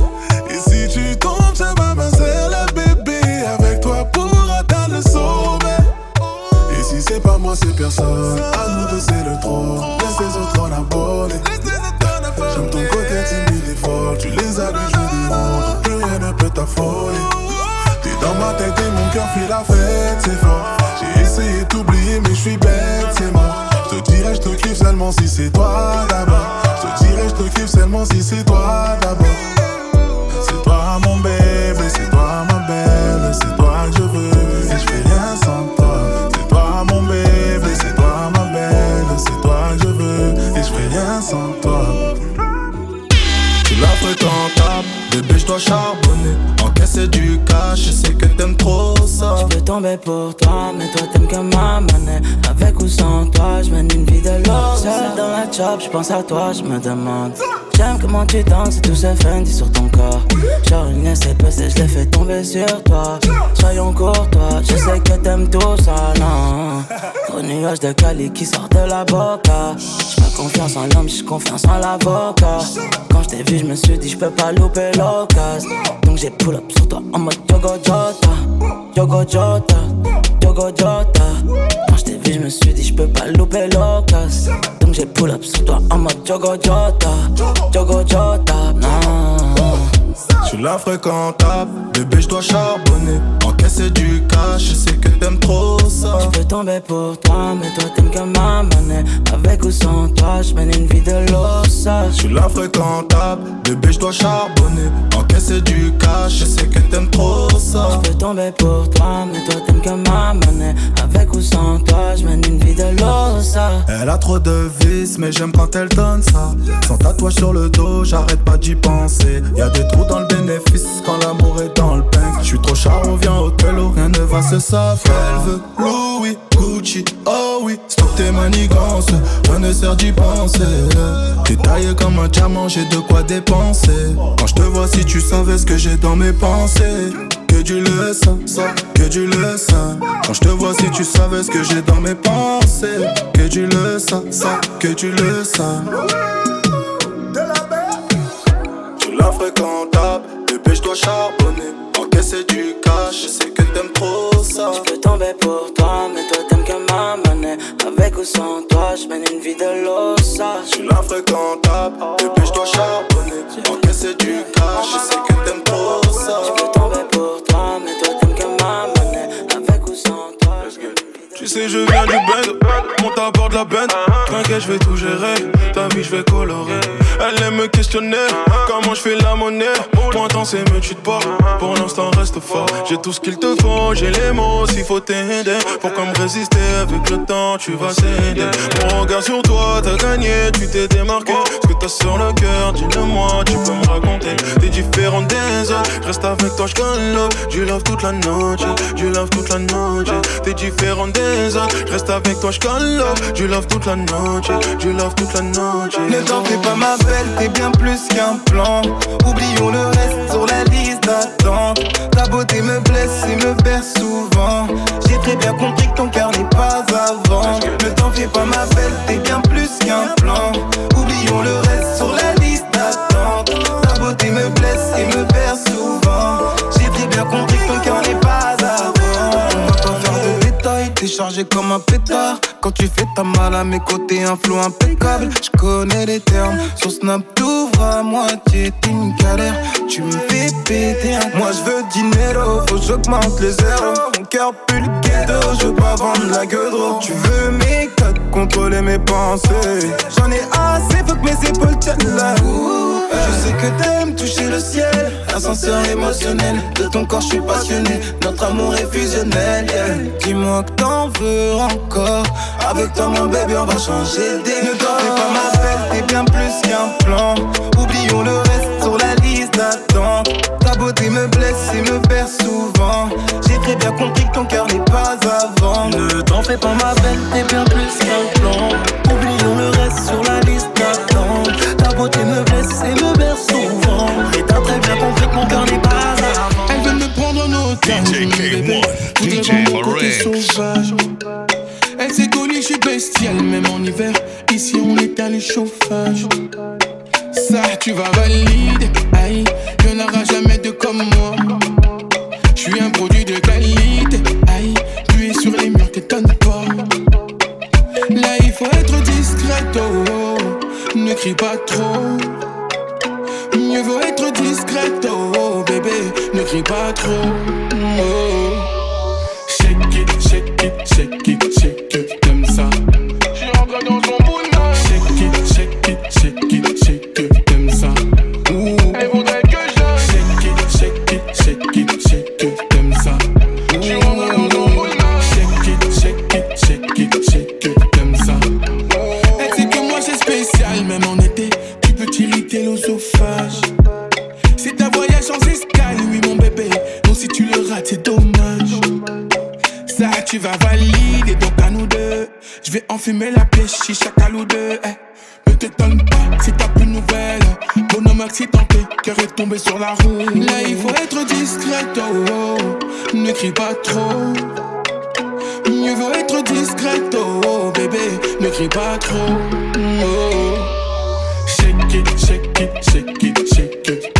Et si tu tombes ça va m'insérer le bébé. Avec toi pour atteindre le sommet. Et si c'est pas moi c'est personne. À nous deux c'est le trône T'es dans ma tête et mon cœur fait la fête, c'est fort. J'ai essayé d'oublier, mais je suis bête, c'est mort. Je te dirais, je te kiffe seulement si c'est toi d'abord. Je te dirais, je te kiffe seulement si c'est toi d'abord. Pour toi, mais toi t'aimes que ma Avec ou sans toi, je mène une vie de l'or Seul dans la job, je pense à toi, je me demande. J'aime comment tu danses et tout ce Fendi sur ton corps. Genre une SCPC, je l'ai fait tomber sur toi. Soyons courtois, je sais que t'aimes tout ça, non Gros nuage de Cali qui sort de la boca. J'fais confiance en l'homme, j'ai confiance en l'avocat. Quand je t'ai vu, je suis dit je peux pas louper l'occasion. Donc j'ai pull up sur toi en mode Yogo Jota. Yogo Jota Yogo Jota. Quand je t'ai vu, je suis dit je peux pas louper l'occasion. Donc j'ai pull up sur toi en mode Yogo Jota. Yogo Jota Non Je suis la fréquentable, bébé je dois charbonner. Encaisser du cash, je sais que t'aimes trop ça. Je peux tomber pour toi, mais toi t'aimes que ma monnaie. Avec ou sans toi, je mène une vie de l'ossa Je suis la fréquentable, bébé je dois charbonner. Encaisser du cash, je sais que t'aimes trop ça. Je peux tomber pour toi, mais toi t'aimes que ma monnaie. Avec ou sans toi, je mène une vie de l'ossa Elle a trop de vices, mais j'aime quand elle donne ça. Sans tatouage sur le dos, j'arrête pas d'y penser. Y'a des trous dans le bénéfice quand l'amour est dans le pain Je suis trop charo, viens au télo, rien ne va se savoir. Elle veut Louis, Gucci, oh oui. Stop tes manigances, rien ne sert d'y penser. T'es taillé comme un diamant, j'ai de quoi dépenser. Quand je te vois, si tu savais ce que j'ai dans mes pensées. Que tu le ça, que tu le sens. Quand je te vois, si tu savais ce que j'ai dans mes pensées, que tu le ça, que tu le sens. Fréquentable, bébé, je dois charbonner. Encaisser du cash, je sais que t'aimes trop ça. Je peux tomber pour toi, mais toi t'aimes que ma monnaie Avec ou sans toi, je mène une vie de l'ossa Je suis la fréquentable, bébé, je dois charbonner. Encaisser du cash, je sais que t'aimes trop ça. Je peux tomber pour toi Tu sais, je viens du bend, monte à bord de la bend. T'inquiète, je vais tout gérer, ta vie, je vais colorer. Elle aime me questionner, comment je fais la monnaie. Moi, tant c'est me tu te pas. Pour l'instant, reste fort. J'ai tout ce qu'il te faut, j'ai les mots s'il faut t'aider. Pourquoi me résister avec le temps, tu vas céder. Mon regard sur toi, t'as gagné, tu t'es démarqué. Ce que t'as sur le cœur, dis-le-moi, tu peux me raconter. T'es différent des autres, reste avec toi, je. Du love toute la noche, du love toute la noche. T'es différent des je reste avec toi, je love. Du love toute la noche, du love toute la noche. Ne t'en fais pas ma belle, t'es bien plus qu'un plan. Oublions le reste sur la liste d'attente. Ta beauté me blesse et me berce souvent. J'ai très bien compris que ton cœur n'est pas vendre Ne t'en fais pas ma belle, t'es bien plus qu'un plan. Oublions le reste sur la liste d'attente. Ta beauté me blesse et me berce chargé comme un pétard Quand tu fais ta mal à mes côtés, un flow impeccable. Je connais les termes, sur Snap t'ouvres à moitié, t'es une galère. Tu me fais péter un Moi je veux dinero, faut que j'augmente les zéros Mon cœur pue le je veux pas vendre la gueule. Tu veux mes codes, contrôler mes pensées. J'en ai assez, faut que mes épaules tiennent la roue Je sais que t'aimes toucher le ciel. Ascenseur émotionnel, de ton corps je suis passionné. Notre amour est fusionnel, yeah. Dis-moi que t'en veux encore Avec toi mon bébé on va changer des Ne t'en fais pas ma belle, t'es bien plus qu'un plan. Oublions le reste sur la liste d'attente. Ta beauté me blesse et me perd souvent. J'ai très bien compris que ton cœur n'est pas à vendre Ne t'en fais pas ma belle, t'es bien plus qu'un plan. Oublions le reste sur la liste d'attente. Ta beauté me blesse et me berce souvent. Et t'as très bien compris que mon cœur n'est pas à vendre Elle veut me prendre nos DJ K1, DJ. Elle s'est je suis bestial, même en hiver. Ici, on éteint le chauffage. Ça, tu vas valider. Aïe, y'en aura jamais de comme moi. Je suis un produit de qualité. Aïe, tu es sur les murs, t'étonnes pas. Là, il faut être discreto. Ne crie pas trop. Mieux vaut être discreto, bébé. Ne crie pas trop. Oh shake it, shake it, comme ça. J'suis rentré dans son mood Shake it, shake it, shake it, shake it, ça. Ouh. Elle voudrait que je Shake it, shake it, shake it, shake it, ça. J'suis rentré dans son mood Shake it, shake it, shake it, shake it, ça. Elle sait que moi j'ai spécial, même en été, tu peux t'irriter l'osophage. C'est ta voyage sans escale, oui mon bébé. Non si tu le rates, c'est tu vas valider, donc à nous deux. Je vais enfumer la pêche, chicha ou deux. Eh. Ne t'étonne pas si t'as plus de nouvelles. Bonhomme accidenté, cœur est tombé sur la roue. Là, il faut être discret, oh, oh. Ne crie pas trop. Mieux vaut être discret, oh, oh, bébé. Ne crie pas trop. Oh. Shake it, shake it, shake it, shake it,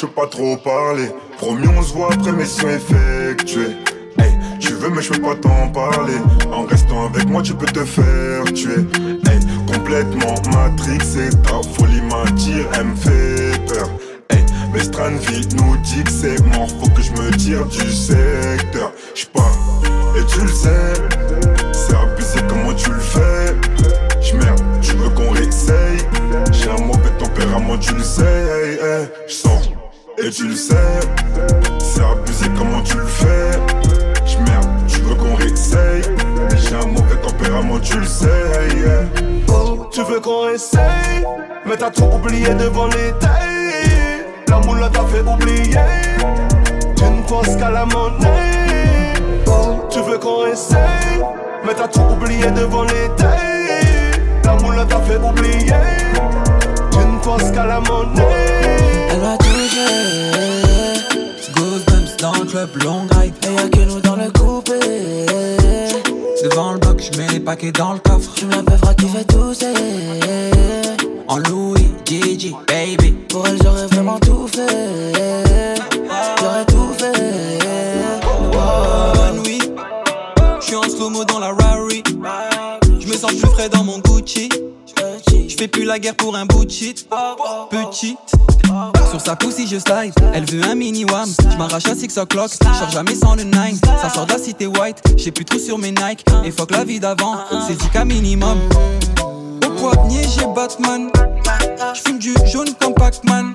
je peux pas trop parler. Promis, on se voit après mission effectuée. Hey, tu veux, mais je peux pas t'en parler. En restant avec moi, tu peux te faire tuer. Hey, complètement matrixé, ta folie m'attire, elle me fait peur. Hey, mais Stranvi nous dit que c'est mort, faut que je me tire du secteur. J'pars, et tu le sais, c'est abusé comment tu le fais? J'merde, tu veux qu'on réessaye? J'ai un mauvais tempérament, tu le sais. Et tu le sais, c'est abusé comment tu le fais? J'merde, tu veux qu'on réessaye. J'ai un mauvais tempérament, tu le sais. Oh, tu veux qu'on essaye Mais t'as tout oublié devant les tailles La moule t'a fait oublier Tu ne penses qu'à la monnaie Oh, tu veux qu'on essaye Mais t'as tout oublié devant les tailles La moule t'a fait oublier Tu ne penses qu'à la monnaie club long ride Et y'a que nous dans le coupé. Devant le bloc, je mets les paquets dans le coffre. Tu me la peuvra qui fait tousser. En Louis, Gigi, baby. Pour elle j'aurais vraiment tout fait. J'aurais tout fait. Bonne nuit, je suis en slow-mo dans la Rari. Je me sens plus frais dans mon Gucci. Fais plus la guerre pour un bout de shit. Petite. Sur sa pussy je slide, elle veut un mini wham Je m'arrache à 6 o'clock, je jamais sans le 9 Ça sort de la cité white, j'ai plus trop sur mes Nike. Et fuck la vie d'avant, c'est 10 minimum. Au poignet j'ai Batman. J'fume du jaune comme Pac-Man.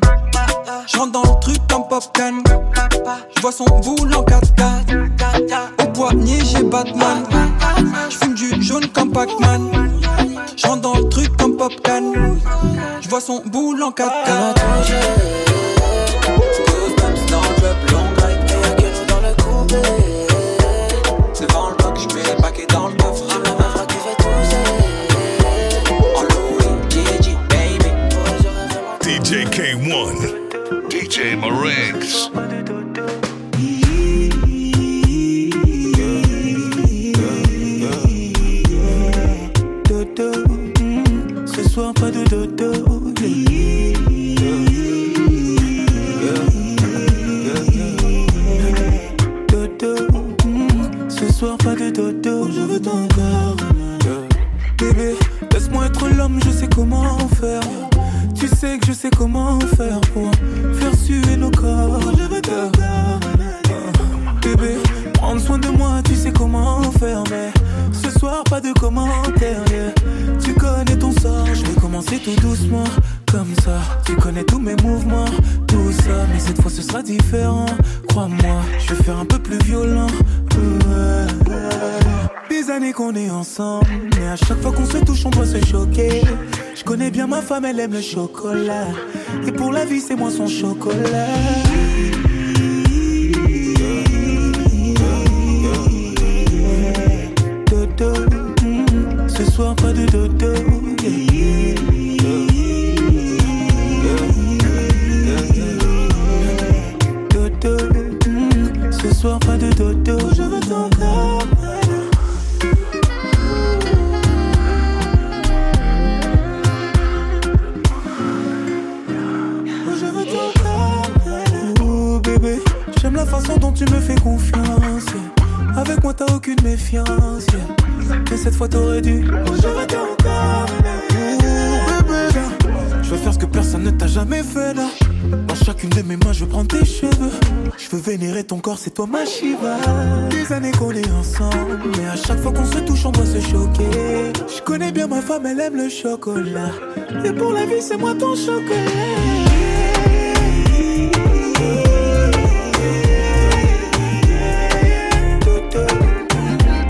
J'rentre dans le truc comme Popcan J'vois son boule en 4x4 Au poignet j'ai Batman. J'fume du jaune comme Pac-Man. J'rentre dans le truc comme Popcan J'vois son boule en 4x4 Goosebumps dans le Et que nous dans le coupé le chocolat. Et pour la vie, c'est moi son chocolat. Lève le chocolat, et pour la vie, c'est moi ton chocolat.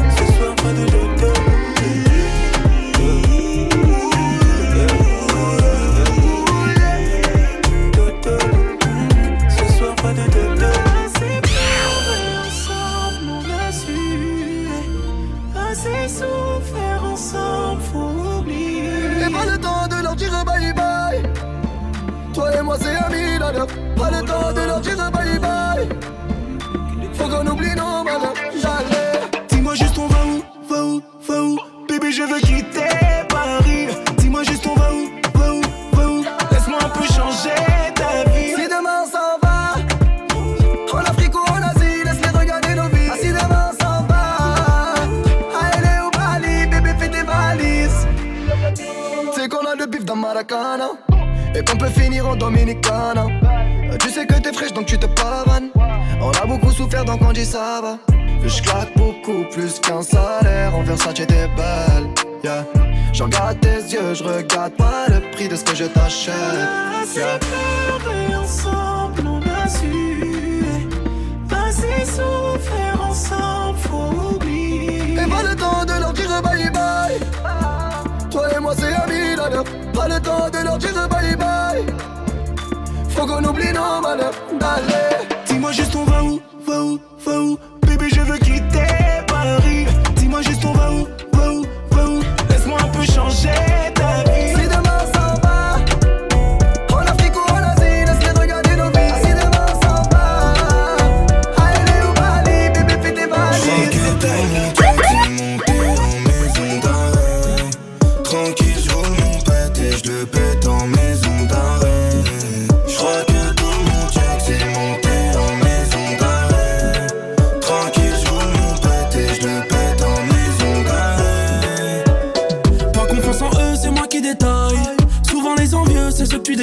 Ce soit pas de l'autre. Ce soit pas de l'autre. C'est ensemble, on a su assez souffrir, ensemble. J'ai pas le temps de leur dire bye bye. Toi et moi, c'est ami, la Pas le temps de leur dire bye bye. Faut qu'on oublie nos malheurs. Et qu'on peut finir en Dominicana. Tu sais que t'es fraîche donc tu te pavanes. On a beaucoup souffert donc on dit ça va. Je claque beaucoup plus qu'un salaire En Versace t'es belle yeah. Je regarde tes yeux, je regarde pas le prix de ce que je t'achète yeah. pleurer ensemble, on a su. Vas-y souffrir ensemble, faut oublier. Et pas le temps de leur dire bye bye moi c'est Amilana Pas le temps de leur dire bye bye. Faut qu'on oublie nos malheurs. Allez. Dis-moi juste on va où, va où, va où? Bébé je veux quitter Paris. Dis-moi juste on va où, va où, va où? Laisse-moi un peu changer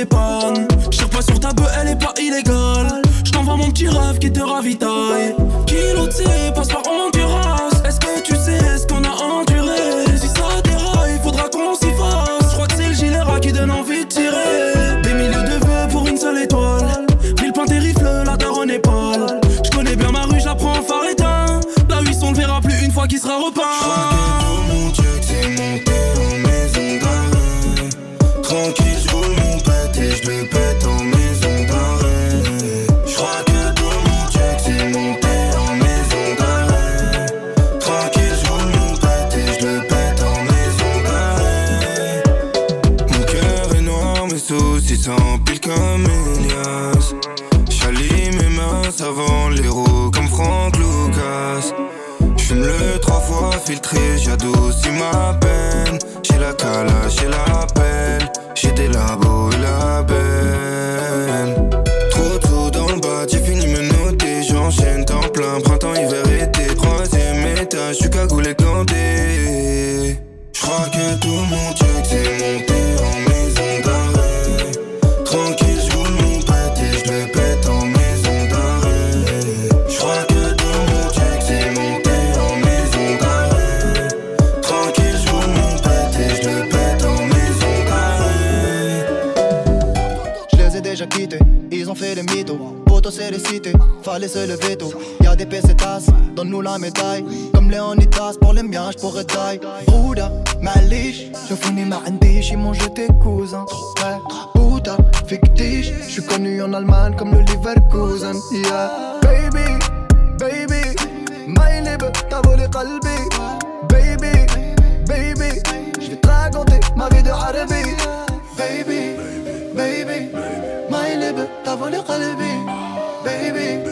dépanne. Je pas sur ta beuh, elle est pas illégale. Je t'envoie mon petit rêve qui te ravitaille. Kilo de passe par 11. avant l'héros comme Franck Lucas. J'fume le trois fois filtré, j'adoucis ma peine. J'ai la cala, j'ai la lever le veto. Y'a des pesetas, donne-nous la médaille. Comme Léonidas, pour les miens, j'pourrais die. Rouda, Malish, je finis ma handish, ils m'ont jeté cousin. Bouddha, fictif, j'suis connu en Allemagne comme le Leverkusen. Yeah, baby, baby, my libre, t'as volé qalbi. Baby, baby, j'vais te raconter ma vie de Arabi. Baby, baby, my libre, t'as volé qalbi. baby.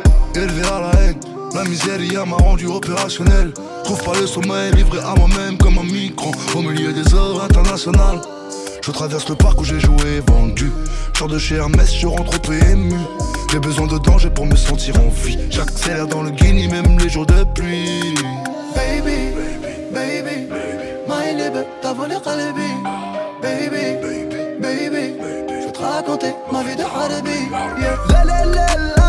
Élevé à la haine, la misère m'a rendu opérationnel. Trouve pas le sommeil, livré à moi-même comme un micro au milieu des œuvres internationales. Je traverse le parc où j'ai joué vendu. Sors de chez Hermès, je rentre au PMU. J'ai besoin de danger pour me sentir en vie. J'accélère dans le guinea, même les jours de pluie. Baby, baby, my libre, t'as volé Khalibi. Baby, baby, je vais te raconter ma vie de Harabi. Yeah.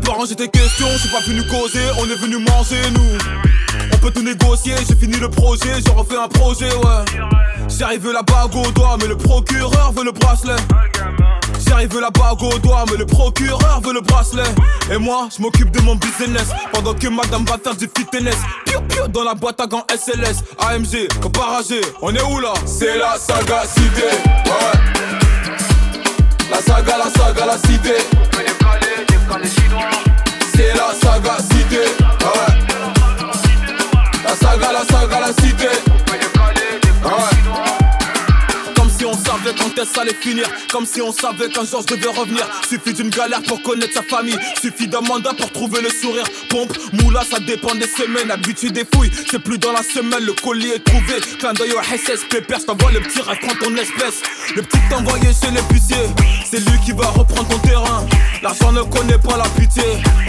Peux ranger tes questions, je suis pas venu causer, on est venu manger nous. On peut tout négocier, j'ai fini le projet, j'ai refait un projet, ouais. J'arrive la bague au doigt, mais le procureur veut le bracelet. J'arrive la bague au doigt, mais le procureur veut le bracelet. Et moi, je m'occupe de mon business, pendant que madame va faire du fitness. Piu piu dans la boîte à gants SLS, AMG, comparagé, on est où là? C'est la saga cité, ouais. La saga, la saga, la cité. C'est la saga cité. Ouais. La saga, la saga, la cité. Quand est-ce allait finir. Comme si on savait qu'un jour je devais revenir. Suffit d'une galère pour connaître sa famille. Suffit d'un mandat pour trouver le sourire. Pompe, moula, ça dépend des semaines. Habitude des fouilles, c'est plus dans la semaine. Le colis est trouvé. Clin d'œil au SS, pépère, j't'envoie le petit rêve, ton espèce. Le petit t'envoyé chez l'épicier. C'est lui qui va reprendre ton terrain. L'argent ne connaît pas la pitié.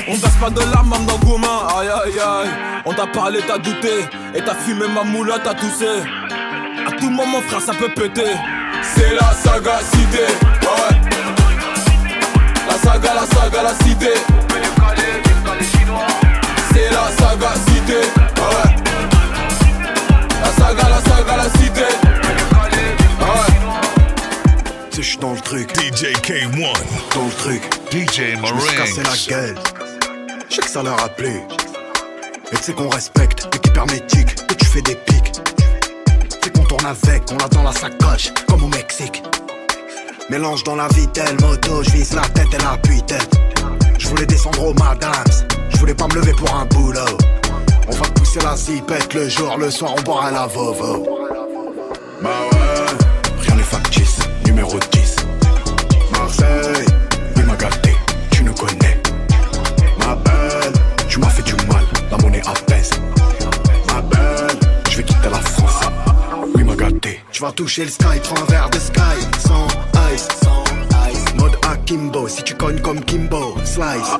On verse pas de larmes dans gourmand. Aïe aïe aïe. On t'a parlé, t'as douté. Et t'as fumé ma moula, t'as toussé. À tout moment, frère, ça peut péter c'est la sagacité. Ouais. La saga, la saga, la cité. C'est la sagacité. Ouais. La saga, la saga, la cité. Ouais. Je suis dans le truc. DJ K1. Dans le truc. DJ Moran. Je la gueule. Je sais que ça l'a rappelé. Et tu sais qu'on respecte l'équipe hermétique. Que tu fais des pics. Tourne avec, on l'a dans la sacoche, comme au Mexique. Mélange dans la vitelle, moto, je vise la tête et la tête Je voulais descendre au madams, je voulais pas me lever pour un boulot. On va pousser la zipette le jour, le soir on boira la vovo. Bah rien n'est factice, numéro 10. Marseille, il m'a gâté, tu nous connais. Ma belle, tu m'as fait du mal, la monnaie apaise. Ma belle, je vais quitter la France. Gâté. Tu vas toucher le sky, prends un verre de sky. Sans ice, sans ice. Mode Akimbo, si tu cognes comme Kimbo, slice.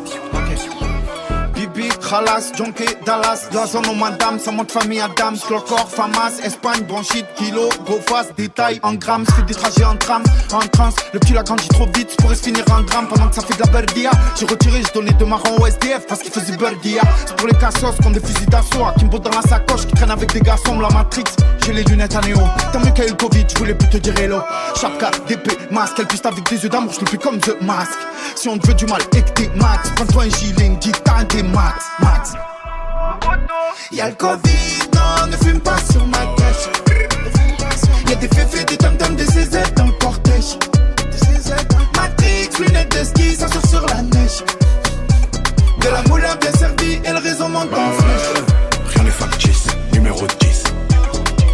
Bibi, Khalas, Jonké, Dallas, la zone au madame, ça monte famille Adams, Clocor, Famas, Espagne, bronchite, kilo, go fast, détail en grammes, fais des trajets en tram, en trans, le petit l'a grandi trop vite, pourrait se finir en gramme pendant que ça fait de la berdia. J'ai retiré, j'ai donné deux marrons au SDF parce qu'il faisait berdia. C'est pour les cassos qui ont des fusils d'assaut, Kimbo dans la sacoche, qui traîne avec des garçons, la Matrix, j'ai les lunettes à néo. Tant mieux qu'il y a eu le Covid, je voulais plus te dire hello. Chapka, d'épée, masque, elle piste avec des yeux d'amour, je le plus comme The Mask. Si on te veut du mal et que t'es max, prends-toi un gilet, une un des max, max. Y'a le Covid, non, ne fume pas sur ma tête. Y'a des féfés, des tam tam des CZ dans le cortège. Matrix, lunettes de ski, ça sort sur la neige. De la moulin bien servie et le réseau monte en flèche. Rien n'est factice, numéro 10.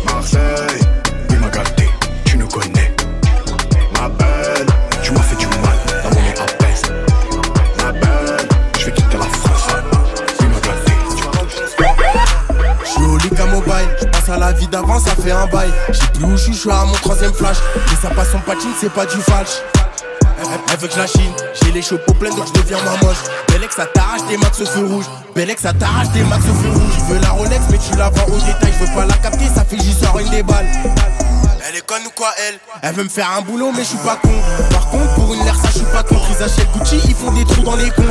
Marseille, À la vie d'avant, ça fait un bail. J'ai plus où je suis, je suis à mon troisième flash. Mais ça passe son patine, c'est pas du falche. Elle, veut que je la chine, j'ai les cheveux pleins donc je deviens ma moche. Bellex, ça t'arrache des max au feu rouge. Bellex, ça t'arrache des max au feu rouge. Je veux la Rolex, mais tu la vends au détail. Je veux pas la capter, ça fait juste une des balles. Elle est conne ou quoi, elle? Elle veut me faire un boulot, mais je suis pas con. Par contre, pour une ça je suis pas con. Ils achètent Gucci, ils font des trous dans les comptes.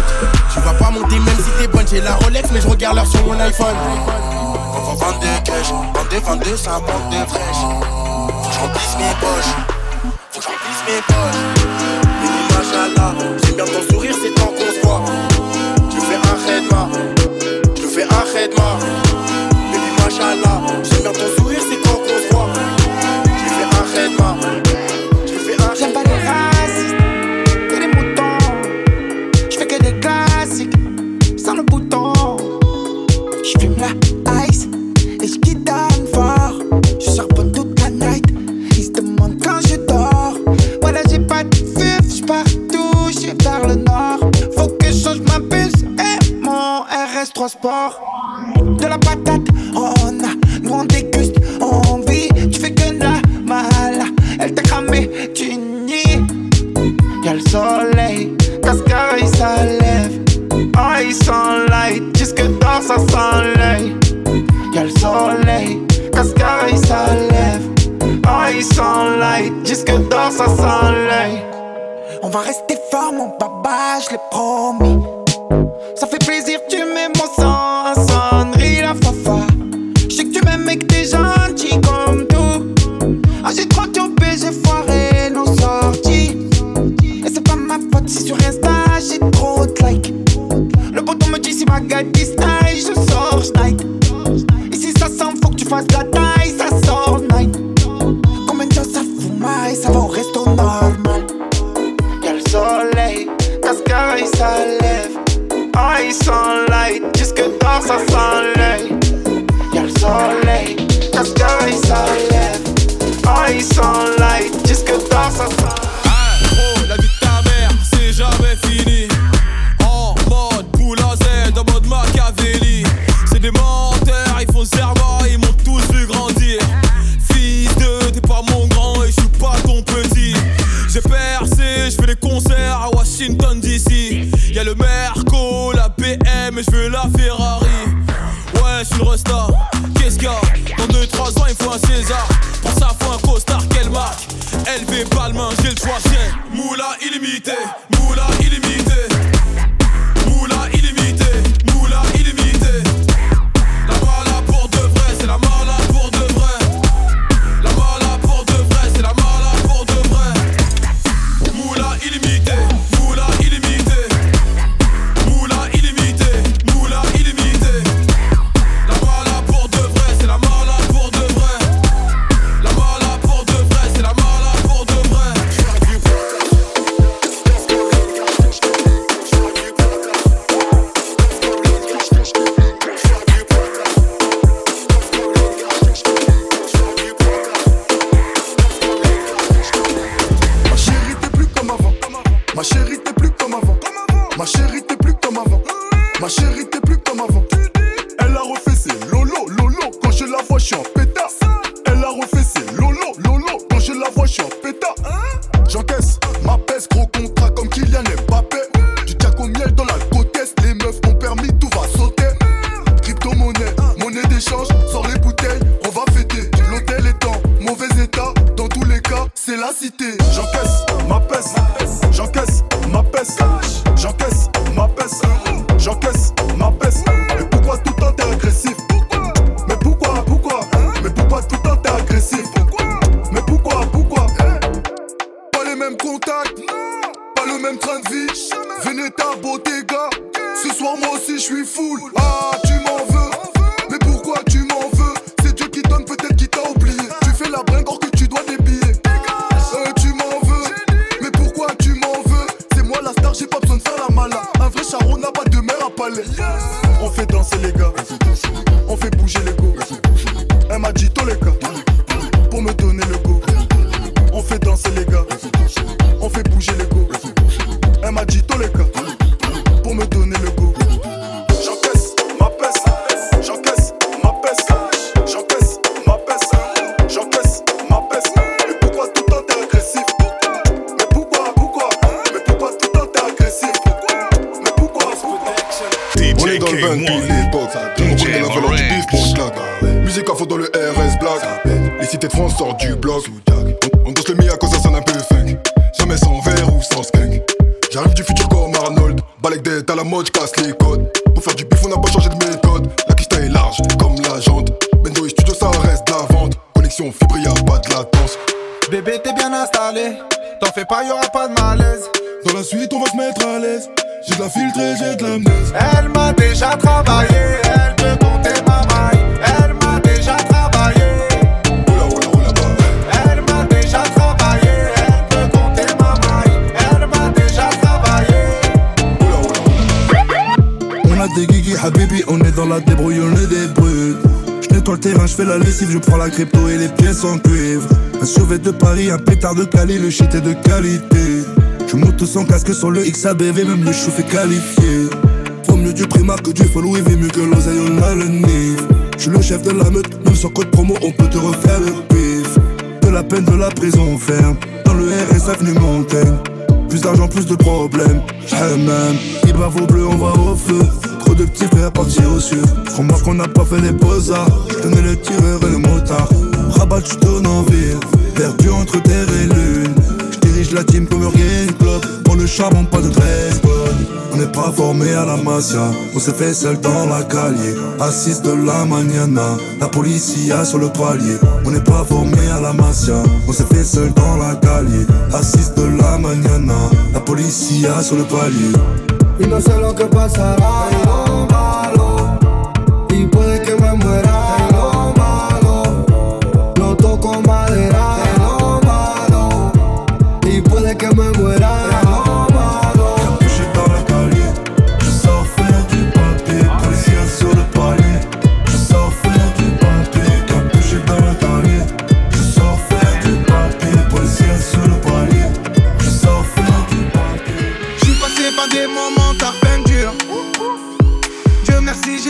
Tu vas pas monter même si t'es bonne. J'ai la Rolex, mais je regarde l'heure sur mon iPhone. Vendre des cash, vendre des, ça manque de fraîche. Faut que je remplisse mes poches. Faut que je remplisse mes poches. Baby, machallah, j'aime bien ton sourire, c'est tant qu'on se voit. Je fais un redma, je fais un redma. Baby, machallah, j'aime bien ton sourire, c'est tant qu'on se voit. Je fais un redma, mon RS3 Sport. De la patate, on a, nous on déguste, on vit. Tu fais que de la mal, elle t'a cramé, tu nies. Y'a le soleil, Cascara il s'enlève. Oh, il sunlight, jusque dans sa soleil. Y'a le soleil, Cascara il s'enlève. Oh, il sunlight, jusque dans sa soleil. On va rester fort, mon papa, je l'ai promis. Ça fait plaisir, gueule dit style, je sors. Et si ça sent, faut que tu fasses la taille, ça sort night. Combien de choses ça ça va au resto normal? Y'a le soleil, Cascara il s'enlève. Oh, il sunlight, jusque dans sa soleil. Y'a le soleil, Cascara il s'enlève. Oh, il sunlight, jusque sa soleil. On fait danser les gars, on fait bouger les go. Elle m'a dit tous les gars, pour me donner le go. On fait danser les gars, on fait bouger les go. Elle m'a dit tous les gars, pour me donner le go. France sortent du bloc fais la lessive, je prends la crypto et les pièces en cuivre. Un survêt de Paris, un pétard de Cali, le shit est de qualité. Je monte sans casque sur le XABV, même le chouf est qualifié. Faut mieux du primaire que du follow, il mieux que l'oseille, on a le. Je suis le chef de la meute, même sans code promo, on peut te refaire le pif. De la peine, de la prison ferme, dans le RS avenue Montaigne. Plus d'argent, plus de problèmes. même il va au bleu, on va au feu. De petits frères partir au cieux. Remarque qu'on n'a pas fait les beaux-arts. J'tenais le tireur et le motard. Rabat, tu tournes en ville. Perdu entre terre et lune. J'dirige la team comme Urgen Club. Pour le charbon, pas de dress. On n'est pas formé à la mafia. On s'est fait seul dans la calier. Assise de la mañana. La policia sur le palier. On n'est pas formé à la mafia. On s'est fait seul dans la calier. Assise de la mañana. La policia sur le palier. Y no sé lo que pasará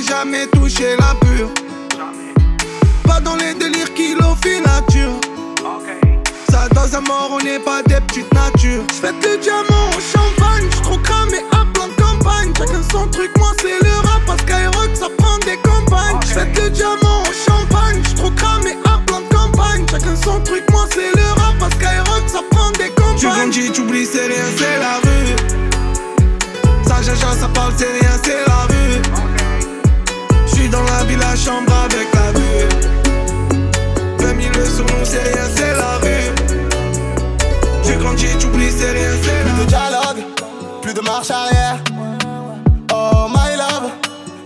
jamais touché la pure. Pas dans les délires qui l'offrent nature. Ça dans un mort, on n'est pas des petites natures. J'fête le diamant au champagne, j'suis trop cramé à plein de campagne. Chacun son truc, moi c'est le rap, parce qu'Aerox ça prend des campagnes. J'fête le diamant au champagne, j'suis trop cramé à plein de campagne. Chacun son truc, moi c'est le rap, parce qu'Aerox ça prend des campagnes. Tu grandis, tu oublies, c'est rien, c'est la rue. Ça jaja, ça parle, c'est rien, c'est la rue. Dans la ville, la chambre avec la vue. 20 000 sur nous, c'est rien, c'est la rue. Tu grandis, tu oublies, c'est rien, c'est la Plus de dialogue, plus de marche arrière. Oh my love,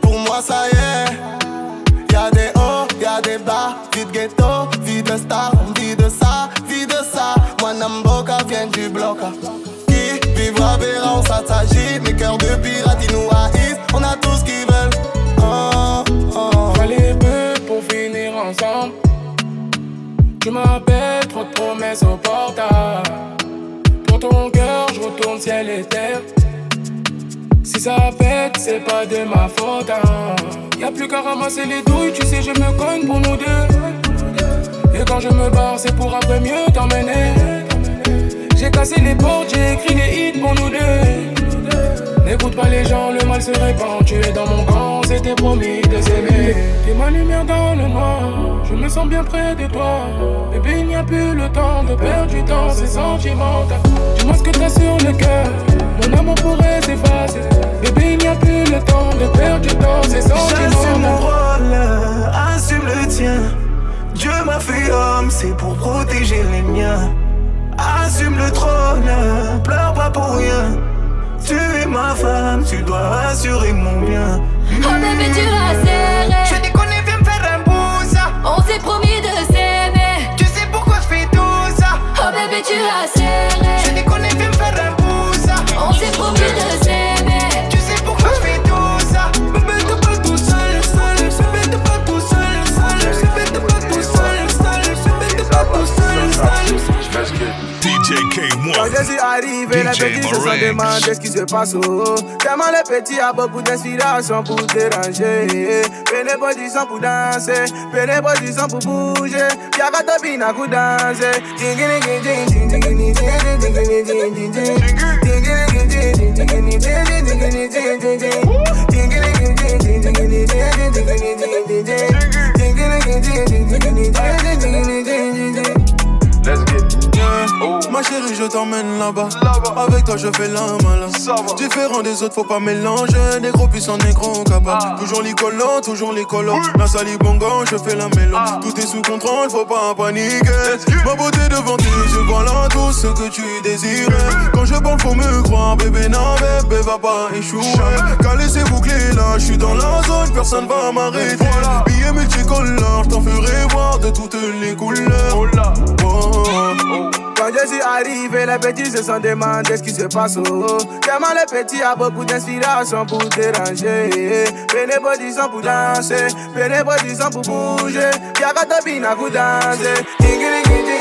pour moi ça y est. Y'a des hauts, y'a des bas, vie de ghetto, vie de star, vie de ça, vie de ça. Moi Namboka vient du bloc. Si ça pète, c'est pas de ma faute. Hein. Y'a plus qu'à ramasser les douilles, tu sais, je me cogne pour nous deux. Et quand je me barre, c'est pour après mieux t'emmener. J'ai cassé les portes, j'ai écrit les hits pour nous deux. N'écoute pas les gens, le mal se répand. Tu es dans mon camp, c'est s'était promis de s'aimer. T'es ma lumière dans le noir, je me sens bien près de toi. Bébé, il n'y a plus le temps de perdre du temps, c'est sentimental. Dis-moi ce que t'as sur le cœur, mon amour pourrait s'effacer. Bébé, il n'y a plus le temps de perdre du temps, c'est sentimental. J'assume mon rôle, assume le tien. Dieu m'a fait homme, c'est pour protéger les miens. Assume le trône, pleure pas pour rien. Tu es ma femme, tu dois assurer mon bien. Oh bébé, tu as serré. Je déconne, viens me faire un pouce. On s'est promis de s'aimer. Tu sais pourquoi je fais tout ça? Oh bébé, tu as serré. DK1. Quand je suis arrivé, DJ les petits se sont ce qui se passe. Oh. Tellement les petits a beaucoup d'inspiration pour déranger. Pour danser, pour bouger. Y'a pas de pour danser. Ma chérie, je t'emmène là-bas. Avec toi, je fais la malin. Différent des autres, faut pas mélanger. Des gros puissants, des gros capables. Toujours les collants, toujours les collants. La sali bongo, je fais la mélo. Tout est sous contrôle, faut pas paniquer. Ma beauté devant tes yeux, voilà tout ce que tu désirais. Quand je parle, faut me croire, bébé, non, bébé, va pas échouer. Calé, c'est bouclé là, je suis dans la zone, personne va m'arrêter. Billets multicolores, je t'en ferai voir de toutes les couleurs. Oh. Je suis arrivé, les petits se sont demandé ce qui se passe. Oh. Tellement les petits a beaucoup d'inspiration pour déranger. Sang pour danser, sang pour bouger. Y'a qu'à bina pour danser.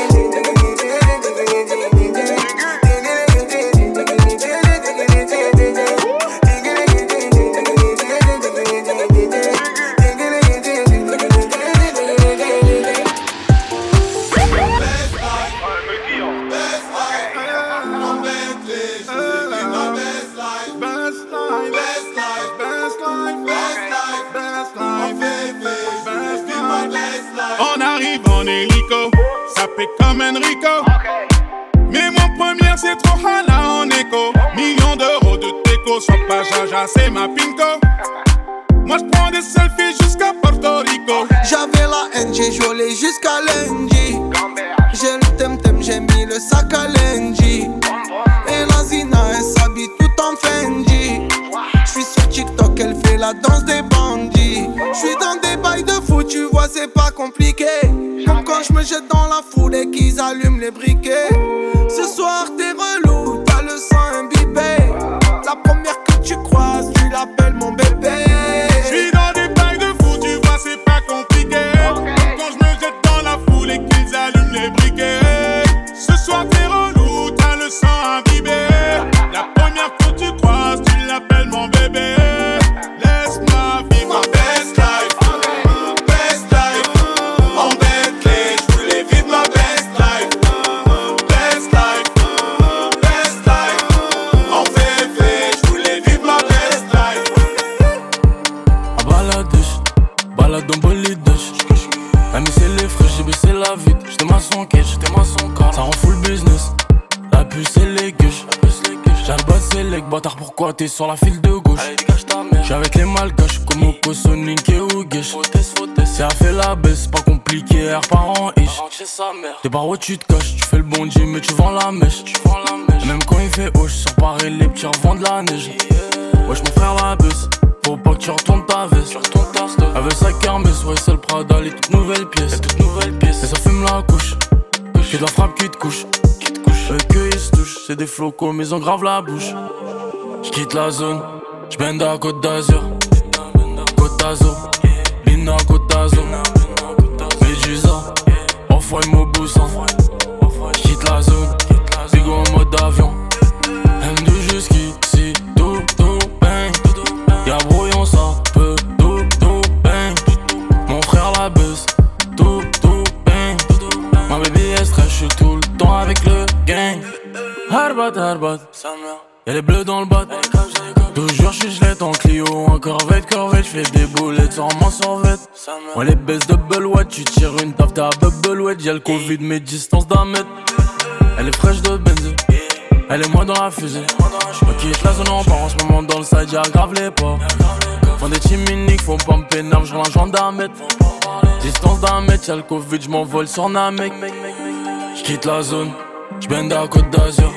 Trop Hana en écho. Millions d'euros de déco, pas jaja, c'est ma pinko. Moi je prends des selfies jusqu'à Porto Rico. J'avais la haine, j'ai joué jusqu'à lundi. J'ai le temtem, j'ai mis le sac à lundi. Et la Zina, elle s'habille tout en Fendi. J'suis sur TikTok, elle fait la danse des bandits. J'suis dans des bails de fou, tu vois, c'est pas compliqué. Comme quand je me jette dans la foule et qu'ils allument les briquets. Ce soir, la vitre. J'étais maçon quai, j'étais maçon car. Ça rend full business. La puce et les gueuches. Le bas c'est les bâtard, pourquoi t'es sur la file de gauche? J'suis avec les malgaches, comme Oko, Sonic et Ougesh. C'est à fait la baisse, pas compliqué, R par an ish. T'es par où tu te caches, tu fais le bon Dieu, mais tu vends la mèche. Même quand il fait haut, sur Paris, les petits revendent la neige. Wesh, mon frère la bus, faut pas que tu retournes ta veste. Elle veut sa kermesse, ouais, c'est le Prada, les toutes nouvelles pièces. Et ça fume la couche, que de la frappe qui te couche. Eux que ils se touchent, c'est des flocos, mais ils ont grave la bouche. J'quitte la zone, j'bende à Côte d'Azur. Côte d'Azur, Lina Côte d'Azur. Médusa, Off-White Mobusan. Harbat, harbat, Y'a les bleus dans le bas. Toujours je suis en Clio, en corvette, corvette, j'fais des boulettes sans m'en survette. Moi les baisses double wet, tu tires une taf, t'as bubble wet, y'a le Covid, mes distances d'un mètre. Elle est fraîche de benzé, elle est moi dans la fusée. Moi quitte la zone en part en ce moment dans le side, y'a grave les pas. Font des teams uniques, faut pas me un gendarme d'un mètre. Distance d'un mètre, y'a le Covid, j'm'envole sur Namek. J'quitte la zone, j'bende à Côte d'Azur.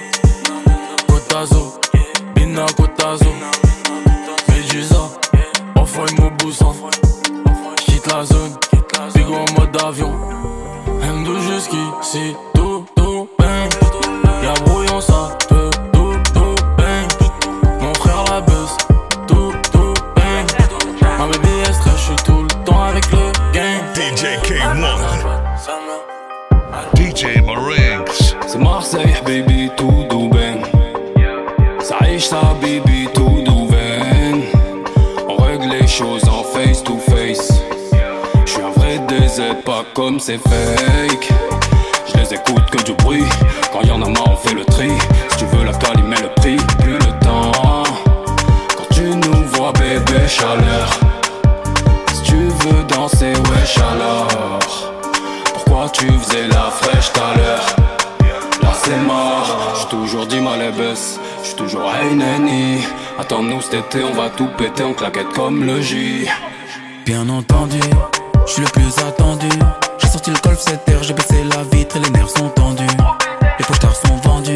Côte d'Azur, Bina Côte d'Azur. Médusa, enfin une Mobusan. J'quitte la zone, bigo en mode avion. M2 jusqu'ici, tout, tout, bang. Y'a brouillon, ça Baby, tout douben. Ça riche, ça, baby, tout douben. On règle les choses en face to face. J'suis un vrai DZ, pas comme c'est fake. Je les écoute que du bruit. Quand y en a marre, on fait le tri. Si tu veux la cali, mets le prix, plus le temps. Quand tu nous vois, bébé, chaleur. Si tu veux danser, wesh alors. Pourquoi tu faisais la fraîche tout à l'heure? C'est j'suis toujours dit mal baisse J'suis toujours hey neni Attends-nous cet été, on va tout péter en claquette comme le J Bien entendu, je suis le plus attendu. J'ai sorti le golf 7 heures, j'ai baissé la vitre et les nerfs sont tendus. Les postards sont vendus,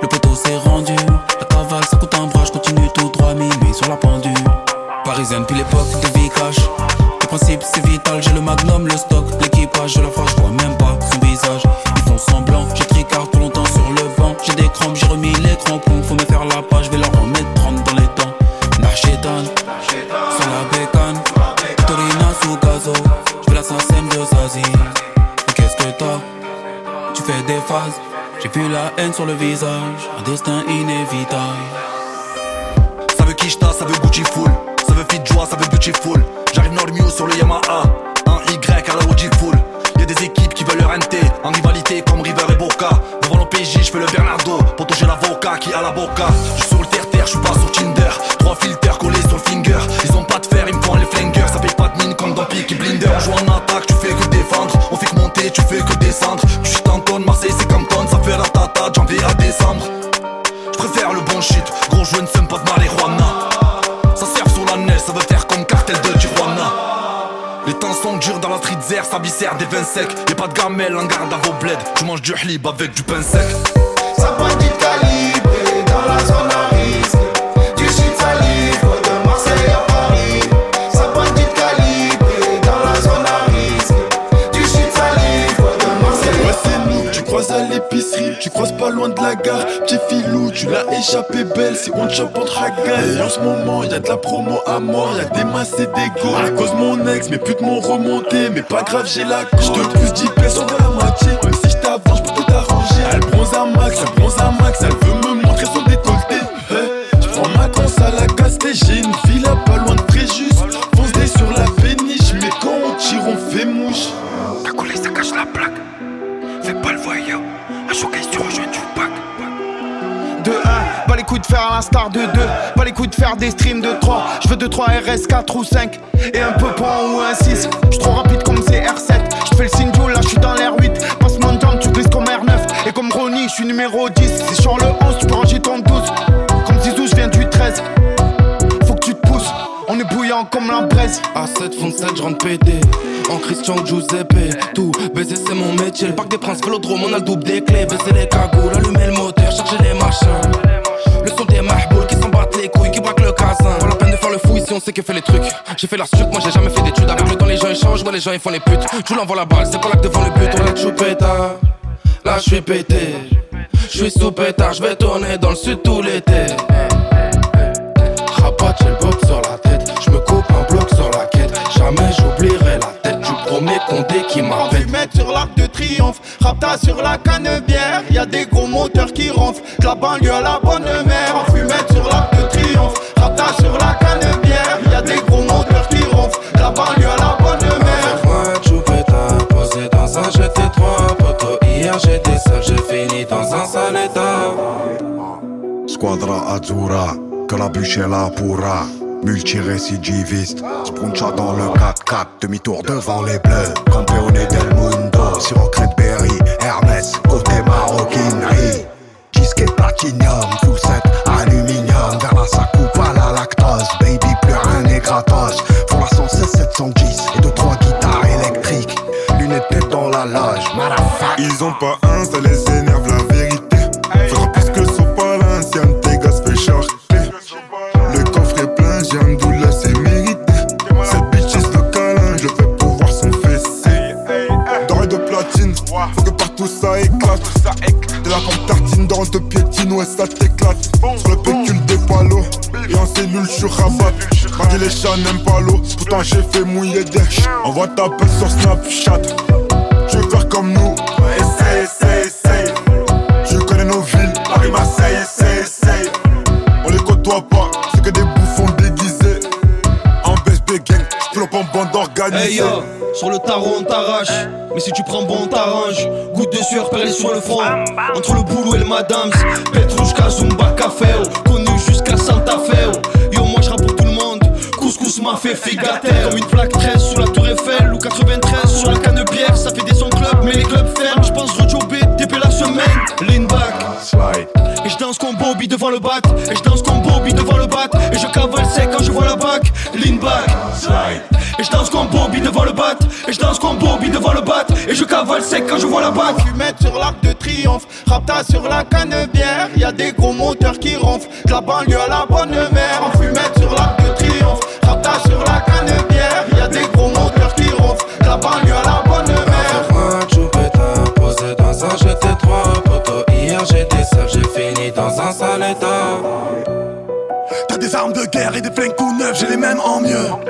le poteau s'est rendu. La cavale ça coûte un bras, je continue tout droit, minuit sur la pendule. Parisienne, puis l'époque de vie cash. Le principe c'est vital, j'ai le magnum, le stock, l'équipage, je la face, sur le visage, un destin inévitable. Ça veut Kishta, ça veut Gucci full. Ça veut Fit Joie, ça veut Beautiful. Du hlib avec du pain sec. Ça bandit calibré dans la zone à risque. Du shit ça livre de Marseille à Paris. Ça bandit calibré dans la zone à risque. Du shit ça livre de Marseille Ouais c'est nous, tu croises à l'épicerie, tu croises pas loin de la gare. Petit filou, tu l'as échappé belle, c'est on chope entre hagas Et en ce moment y'a de la promo à mort, y'a des masses et des go À cause mon ex, mes putes m'ont remonté, mais pas grave j'ai la Je te pousse 10 pièces, on va la moitié si je bronze à max, elle bronze à max, elle veut me montrer son décolleté Je prends ma conce à la casté, j'ai une villa pas loin de Fréjus Fonce sur la péniche, mais quand on tire on fait mouche. Ta collé ça cache la plaque. Fais pas le voyeur. Un showcase, tu rejoins du pack. De 1, pas les coups de faire à l'instar de 2 Pas les coups de faire des streams de 3 Je veux 2, 3 RS, 4 ou 5 Et un peu point ou un 6 J'suis trop rapide numéro 10 Si sur le 11, tu peux ton 12 Comme Zizou, j'viens du 13 Faut que tu te pousses. On est bouillant comme la braise. À 7 fond 7 je rentre pété. En Christian Giuseppe Tout. Baiser c'est mon métier. Le parc des princes vélodrome on a le double des clés. Baisser les cagoules, allumer le moteur, charger les machins. Le son des mahboules qui s'en battent les couilles Qui braquent le casin Pas la peine de faire le fou ici on sait que fait les trucs. J'ai fait la suite, moi j'ai jamais fait d'études. Avec le temps les gens ils changent, ouais les gens ils font les putes. Je vous l'envoie la balle, c'est pas là que devant le but. On la choupeta Là je suis pété Je suis sous pétard, je vais tourner dans le sud tout l'été. Rabat, j'ai le bob sur la tête. Je me coupe un bloc sur la quête. Jamais j'oublierai la tête du premier condé qui En m'appelle. fumette sur l'arc de triomphe. Rapta sur la canebière. Y'a des gros moteurs qui ronflent De la banlieue à la bonne mère. En fumette sur l'arc de triomphe. Rapta sur la canebière. Y'a des gros moteurs qui ronflent De la banlieue à la bonne mère. Moi, choupeta, posé dans un GT3. Poto, hier j'étais squadra azzurra, que la bûche est là pourra. Multirécidiviste, Spuncha dans le 4-4, demi-tour devant les bleus. Campeone del mundo, sur Berry, Hermès, côté maroquinerie. Disque platinum, full set, aluminium. Vers la coupe à la lactose, baby, plus rien n'est gratos. Pour la 116 710 et deux trois guitares électriques. Lunettes dans la loge. Ils ont pas un, ça les énerve la vérité. Dans de piétine, ouais ça t'éclate. Sur le pécule des palos, et en cellule je rabat. Mardi les chats n'aiment pas l'eau, pourtant j'ai fait mouiller des Envoie ta pelle sur Snapchat. Je veux faire comme nous, essaye, essaye, essaye. Je connais nos villes, Paris, Marseille, essaye, essaye. On les côtoie pas, Hey yo, sur le tarot on t'arrache. Mais si tu prends bon, on t'arrange. Goutte de sueur perlée sur le front. Entre le boulot et le madame. Petrushka, Zumba, Café. oh. Connu jusqu'à Santa Fe. oh. Yo, moi je pour tout le monde. Couscous m'a fait figater. Comme une plaque 13 sur la Tour Eiffel. Ou 93 sur la canne bière. Ça danse comme Bobby devant le bat. Et je danse comme Bobby devant le bat. Et je cavale sec quand je vois la bac. Lean back. Slide. Et je danse comme Bobby devant le bat. Et je danse comme Bobby devant le bat. Et je cavale sec quand je vois la bac. Fumette sur l'arc de triomphe, rapta sur la canne bière. Y a des gros moteurs qui ronflent, de la banlieue à la bonne mère. En fumette sur l'arc de triomphe, rapta sur la canne et des flingues neufs, j'ai les mêmes en mieux.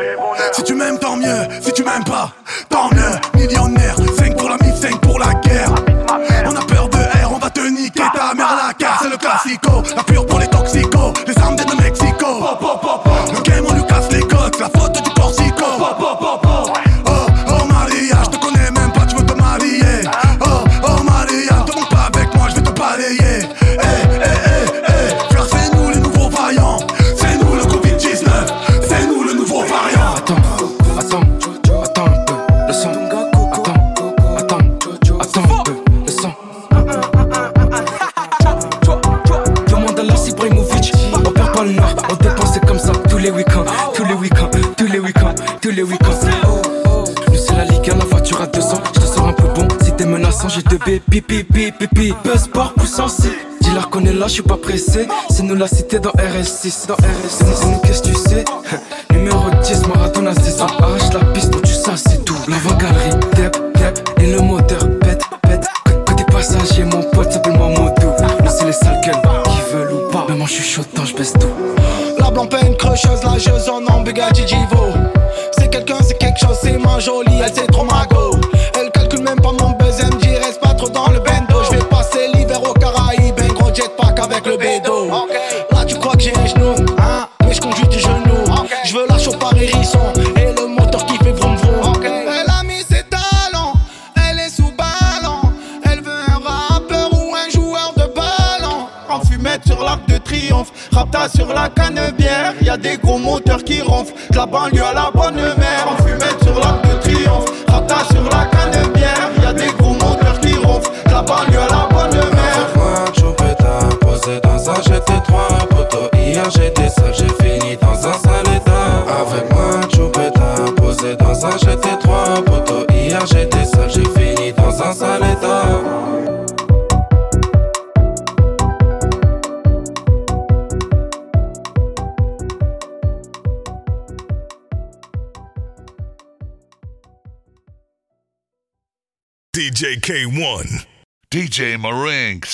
C'est nous la cité dans RS6 Dans RS6, DJ K1. DJ Marinx is dangerous.